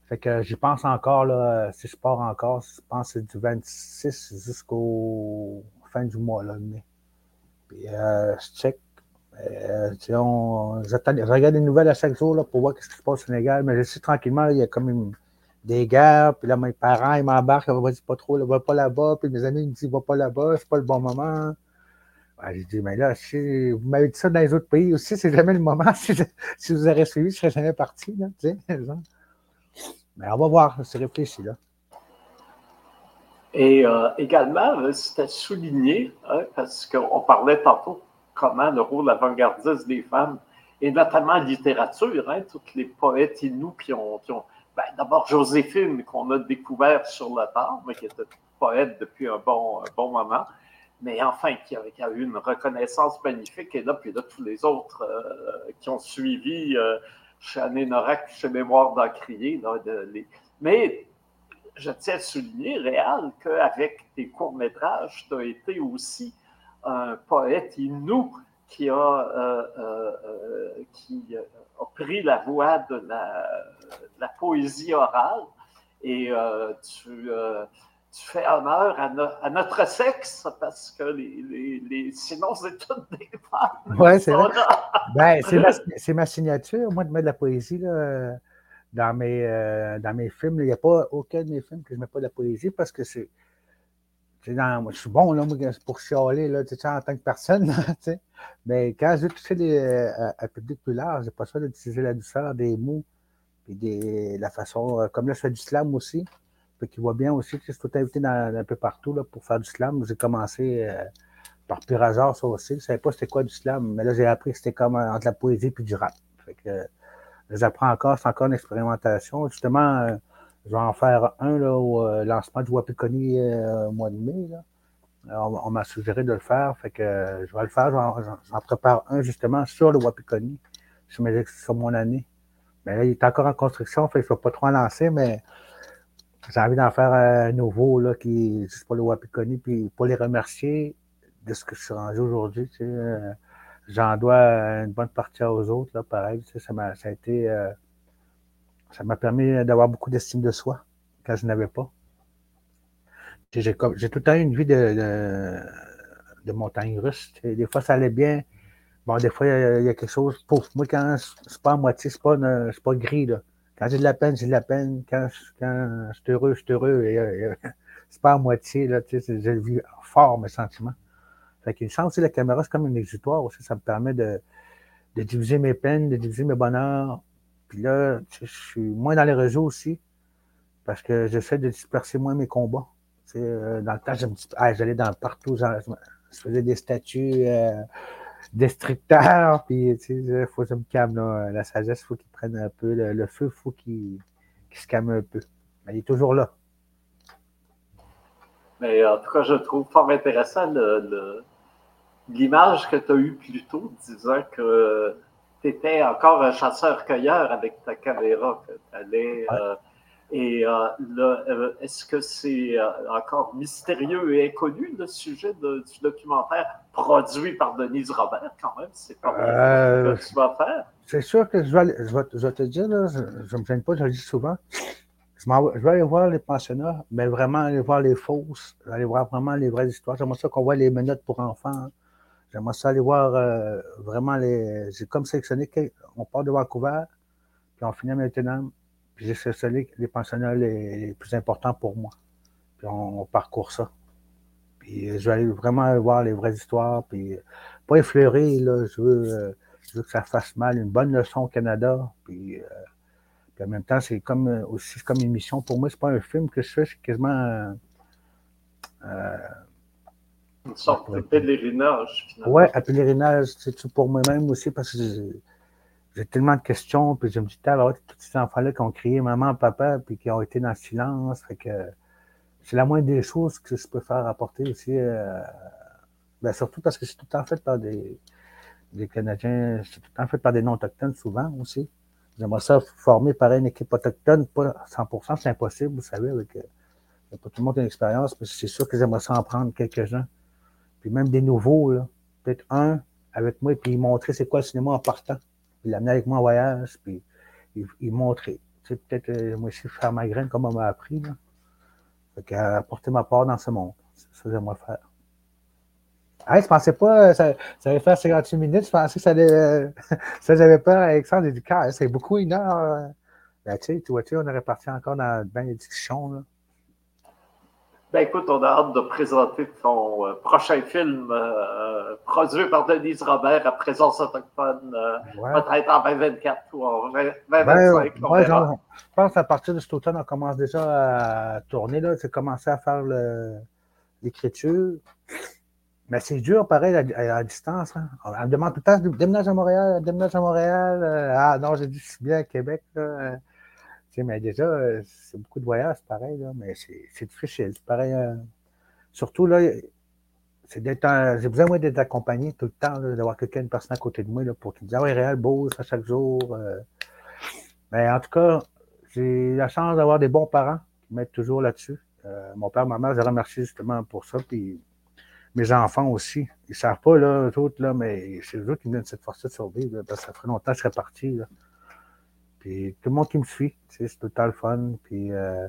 Fait que j'y pense encore, là, si je pars encore, je pense que c'est du 26 jusqu'au fin du mois, là, mai. Puis euh, je check. Euh, je regarde des nouvelles à chaque jour là, pour voir ce qui se passe au Sénégal, mais je sais tranquillement, il y a comme des guerres, puis là, mes parents, ils m'embarquent, vas-y pas trop, là, va pas là-bas, puis mes amis, ils me disent, va pas là-bas, c'est pas le bon moment. Ah, j'ai dit, mais là, vous m'avez dit ça dans les autres pays aussi, c'est jamais le moment. Si, vous avez suivi, je serais jamais parti. Mais on va voir, c'est réfléchi. Là. Et euh, également, euh, c'était souligné, hein, parce qu'on parlait tantôt comment le rôle avant-gardiste des femmes, et notamment en littérature, hein, toutes les poètes inous qui ont. Qui ben, D'abord, Joséphine, qu'on a découvert sur le tard, mais qui était poète depuis un bon, un bon moment mais enfin, qui a, eu une reconnaissance magnifique. Et là, puis là, tous les autres euh, qui ont suivi euh, chez Anne Norac, chez Mémoire d'Encrier. Mais je tiens à souligner, Réal, qu'avec tes courts-métrages, tu as été aussi un poète inou qui a, euh, qui a pris la voie de la, la poésie orale. Et tu tu fais honneur à, notre sexe parce que les, les, sinon, c'est toutes des femmes. Oui, c'est vrai. Ben, c'est ma, signature, moi, de mettre de la poésie là, dans, mes, euh, dans mes films. Il n'y a pas aucun de mes films que je ne mets pas de la poésie parce que c'est. Dans, je suis bon là, pour chialer là, en tant que personne. mais quand je vais toucher à un public plus large, j'ai pas choix d'utiliser la douceur des mots et des, la façon. Euh, comme là, je fais du slam aussi. Qui voit bien aussi que je suis tout invité un peu partout là, pour faire du slam. J'ai commencé euh, par pur hasard, ça aussi. Je ne savais pas c'était quoi du slam, mais là, j'ai appris que c'était comme euh, entre la poésie et du rap. Fait que, j'apprends encore, c'est encore une expérimentation. Justement, je vais en faire un là, au euh, lancement du Wapikoni euh, au mois de mai. On, m'a suggéré de le faire, fait que euh, je vais le faire. J'en prépare un justement sur le Wapikoni, sur, mon année. Mais là, il est encore en construction, fait je ne vais pas trop en lancer, mais j'ai envie d'en faire un nouveau là, qui juste pour le Wapikoni, puis pour les remercier de ce que je suis rendu aujourd'hui. Tu sais, J'en dois une bonne partie aux autres, là, pareil. Tu sais, ça, a, ça a été ça m'a permis d'avoir beaucoup d'estime de soi quand je n'avais pas. J'ai tout le temps eu une vie de, de, montagne russe. Des fois, ça allait bien. Bon, des fois, il y, a, quelque chose. Pour moi, quand c'est pas à moitié, c'est pas, pas gris. Là. Quand j'ai de la peine, j'ai de la peine. Quand, quand je suis heureux, je suis heureux. c'est pas à moitié. Là, tu sais, j'ai vu fort mes sentiments. Fait sens aussi la caméra, c'est comme une exutoire aussi. Ça me permet de, de diviser mes peines, de diviser mes bonheurs puis là, je suis moins dans les réseaux aussi, parce que j'essaie de disperser moins mes combats. Euh, dans le temps, j'allais dans partout, je, faisais des statuts euh, destructeurs, puis il faut que je me calme. La sagesse, il faut qu'il prenne un peu. Le, feu, il faut qu'il se calme un peu. Mais il est toujours là. Mais en tout cas, je trouve fort intéressant l'image que tu as eue plus tôt, disant que tu étais encore un chasseur-cueilleur avec ta caméra que tu allais. Euh, et euh, là, euh, est-ce que c'est encore mystérieux et inconnu le sujet du documentaire produit par Denise Robert, quand même? C'est pas ce que tu vas faire. C'est sûr que je vais, je vais, te dire, je ne me gêne pas, je le dis souvent. Je, vais aller voir les pensionnats, mais vraiment aller voir les fausses, aller voir vraiment les vraies histoires. J'aimerais ça qu'on voit les menottes pour enfants. Hein. J'aimerais ça aller voir euh, vraiment les. J'ai comme sélectionné. On part de Vancouver, puis on finit à Miltenham, puis j'ai sélectionné les pensionnats les, plus importants pour moi. Puis on, parcourt ça. Puis je vais aller vraiment voir les vraies histoires, puis pas effleurer, là. Je veux, euh, je veux que ça fasse mal. Une bonne leçon au Canada, puis. Euh, puis en même temps, c'est comme aussi comme une mission. Pour moi, c'est pas un film que je fais, c'est quasiment euh, une sorte de pèlerinage, finalement. Oui, un pèlerinage, c'est pour moi-même aussi, parce que j'ai tellement de questions, puis je me dis, alors, tous ces enfants-là qui ont crié maman, papa, puis qui ont été dans le silence, fait que c'est la moindre des choses que je peux faire apporter aussi, euh, ben, surtout parce que c'est tout le temps fait par des, des Canadiens, c'est tout le temps fait par des non-autochtones souvent aussi. J'aimerais ça former par une équipe autochtone, pas 100%, c'est impossible, vous savez, avec, euh, pas tout le monde a une expérience, mais c'est sûr que j'aimerais ça en prendre quelques-uns puis même des nouveaux, peut-être un avec moi, puis il montrait c'est quoi le cinéma en partant. Il l'amenait avec moi en voyage, puis il, montrait. Tu sais, peut-être euh, moi aussi faire ma graine comme on m'a appris. Là. Fait qu'apporter ma part dans ce monde. C'est ça que j'aimerais faire. Hey, je pensais pas, ça, ça allait faire 58 minutes, je pensais que ça allait. Euh, ça, j'avais peur, Alexandre, j'ai dit, c'est beaucoup une heure. Ben, tu tu vois, tu on est reparti encore dans bien des discussions, là. Ben écoute, on a hâte de présenter ton euh, prochain film euh, euh, produit par Denise Robert à présence autochtone, peut-être en 2024 ou en 2025. Ben, ouais, je pense à partir de cet automne, on commence déjà à tourner. C'est commencé à faire l'écriture. Mais c'est dur, pareil, à, distance. Hein. On me demande tout le temps déménage à Montréal, déménage à Montréal. ah non, j'ai dit, je suis bien à Québec. Là mais déjà, euh, c'est beaucoup de voyages, pareil, là, mais c'est difficile. C'est pareil. Euh, surtout, là, c'est j'ai besoin, d'être accompagné tout le temps, d'avoir quelqu'un, une personne à côté de moi, pour qu'il me dise, ah oui, réel, beau, ça chaque jour. Euh. Mais en tout cas, j'ai la chance d'avoir des bons parents qui m'aident toujours là-dessus. mon père, ma mère, je les remercie justement pour ça. Puis mes enfants aussi. Ils ne savent pas, là, eux autres, là, mais c'est eux qui me donnent cette force de survivre. parce que ça ferait longtemps que je serais parti. Puis tout le monde qui me suit, c'est total fun. Puis euh,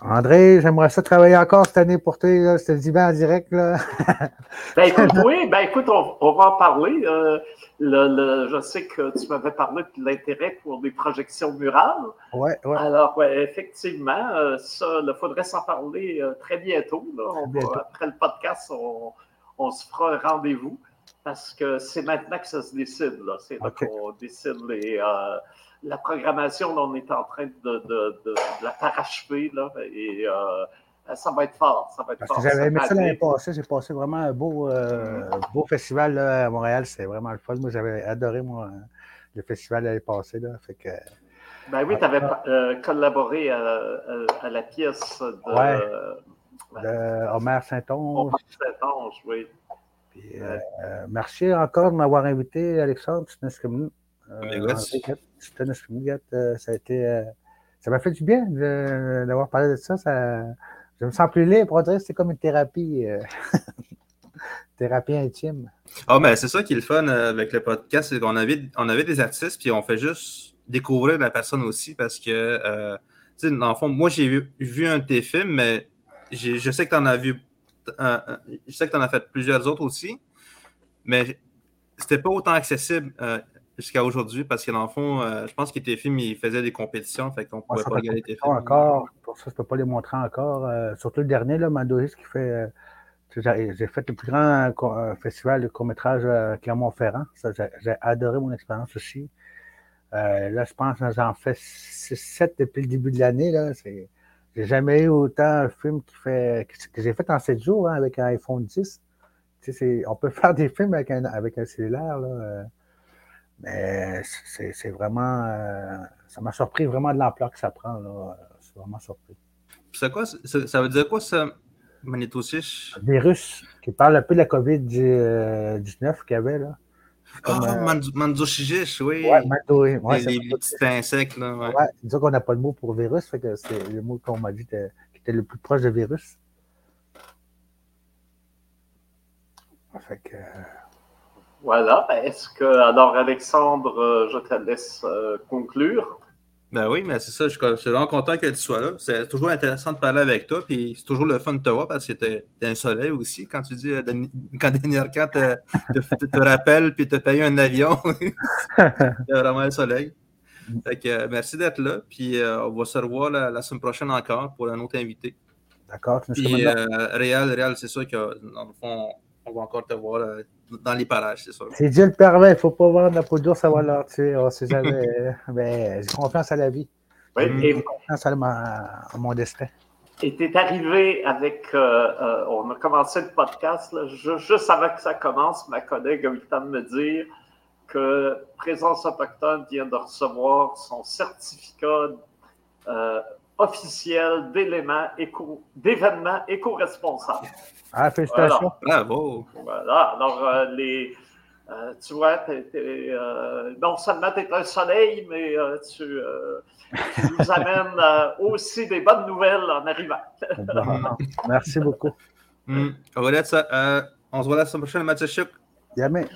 André, j'aimerais ça travailler encore cette année pour toi. Dis bien en direct. Là. ben, écoute, oui, ben, écoute, on, va en parler. Euh, le, je sais que tu m'avais parlé de l'intérêt pour des projections murales. Oui, oui. Alors, ouais, effectivement, euh, ça, il faudrait s'en parler euh, très bientôt. Là. après le podcast, on, on se fera un rendez-vous parce que c'est maintenant que ça se décide. C'est là qu'on décide les la programmation, on est en train de, de, de, la parachever, là, et euh, ça va être fort. Ça va être fort. J'avais aimé ça l'année passée. J'ai passé vraiment un beau, euh, beau festival là, à Montréal. C'est vraiment le fun. Moi, j'avais adoré moi, le festival l'année passée. Là, fait que, ben oui, tu avais euh, collaboré à, à, la pièce de, ouais, de Homer Saint-Onge. Homer Saint-Onge, oui. Puis, merci encore de m'avoir invité, Alexandre. Euh, euh, ça a été. Euh, ça m'a fait du bien d'avoir parlé de ça, ça. Je me sens plus libre. C'est comme une thérapie. thérapie intime. Ah, mais c'est ça qui est le fun avec le podcast, c'est qu'on avait, on avait des artistes, puis on fait juste découvrir la personne aussi parce que, tu sais, dans le fond, moi, j'ai vu, vu, un de tes films, mais je sais que tu en as vu, je sais que tu en as fait plusieurs autres aussi, mais c'était pas autant accessible jusqu'à aujourd'hui parce que dans le fond, euh, je pense que tes films, ils faisaient des compétitions, fait qu'on ne pouvait pas regarder films. Encore, pour ça, je ne peux pas les montrer encore. Euh, surtout le dernier, là, Mandoris, qui fait. Euh, j'ai fait le plus grand festival de court-métrage à Clermont-Ferrand. J'ai adoré mon expérience aussi. là, je pense que j'en fais 6-7 depuis le début de l'année. J'ai jamais eu autant un film qui fait, que j'ai fait en 7 jours hein, avec un iPhone 10. On peut faire des films avec un, avec un cellulaire. Là, mais c'est vraiment. Euh, ça m'a surpris vraiment de l'ampleur que ça prend. C'est vraiment surpris. C'est quoi? Ça veut dire quoi, ça, Manitosich? Virus qui parle un peu de la COVID-19 qu'il y avait. Là. Ah, oh, oui. Ouais, Mando, ouais, les, petits insectes. Là, ouais. ouais disons qu'on n'a pas de mot pour virus, fait que c'est le mot qu'on m'a dit qui était le plus proche de virus. Fait que. Voilà. Ben, est-ce que, alors, Alexandre, euh, je te laisse euh, conclure? Ben oui, mais c'est ça. Je, suis vraiment content que tu sois là. C'est toujours intéressant de parler avec toi. Puis c'est toujours le fun de te voir parce que tu es, un soleil aussi. Quand tu dis, euh, quand Denis Arcand te, te, rappelle puis te paye un avion, c'est vraiment un soleil. Fait que, merci d'être là. Puis on va se revoir la, semaine prochaine encore pour un autre invité. D'accord. Puis Réal, Réal c'est sûr que dans le fond, on va encore te voir dans les parages, c'est sûr. C'est Dieu le permet, il ne faut pas voir de la peau d'ours, ça va leur tuer. On sait jamais. mais j'ai confiance à la vie. Oui, j'ai confiance à, mon destin. Et tu es arrivé avec. Euh, euh, on a commencé le podcast, là, juste avant que ça commence, ma collègue a eu le temps de me dire que Présence Autochtone vient de recevoir son certificat euh, officiel d'éléments éco, d'événements éco-responsables. Ah, félicitations. Bravo. Voilà. Alors, euh, les, euh, tu vois, euh, non seulement tu es un soleil, mais tu, nous amènes aussi des bonnes nouvelles en arrivant. Merci beaucoup. Mm. On va ça. on se voit la semaine prochaine, Mathieu Jamais.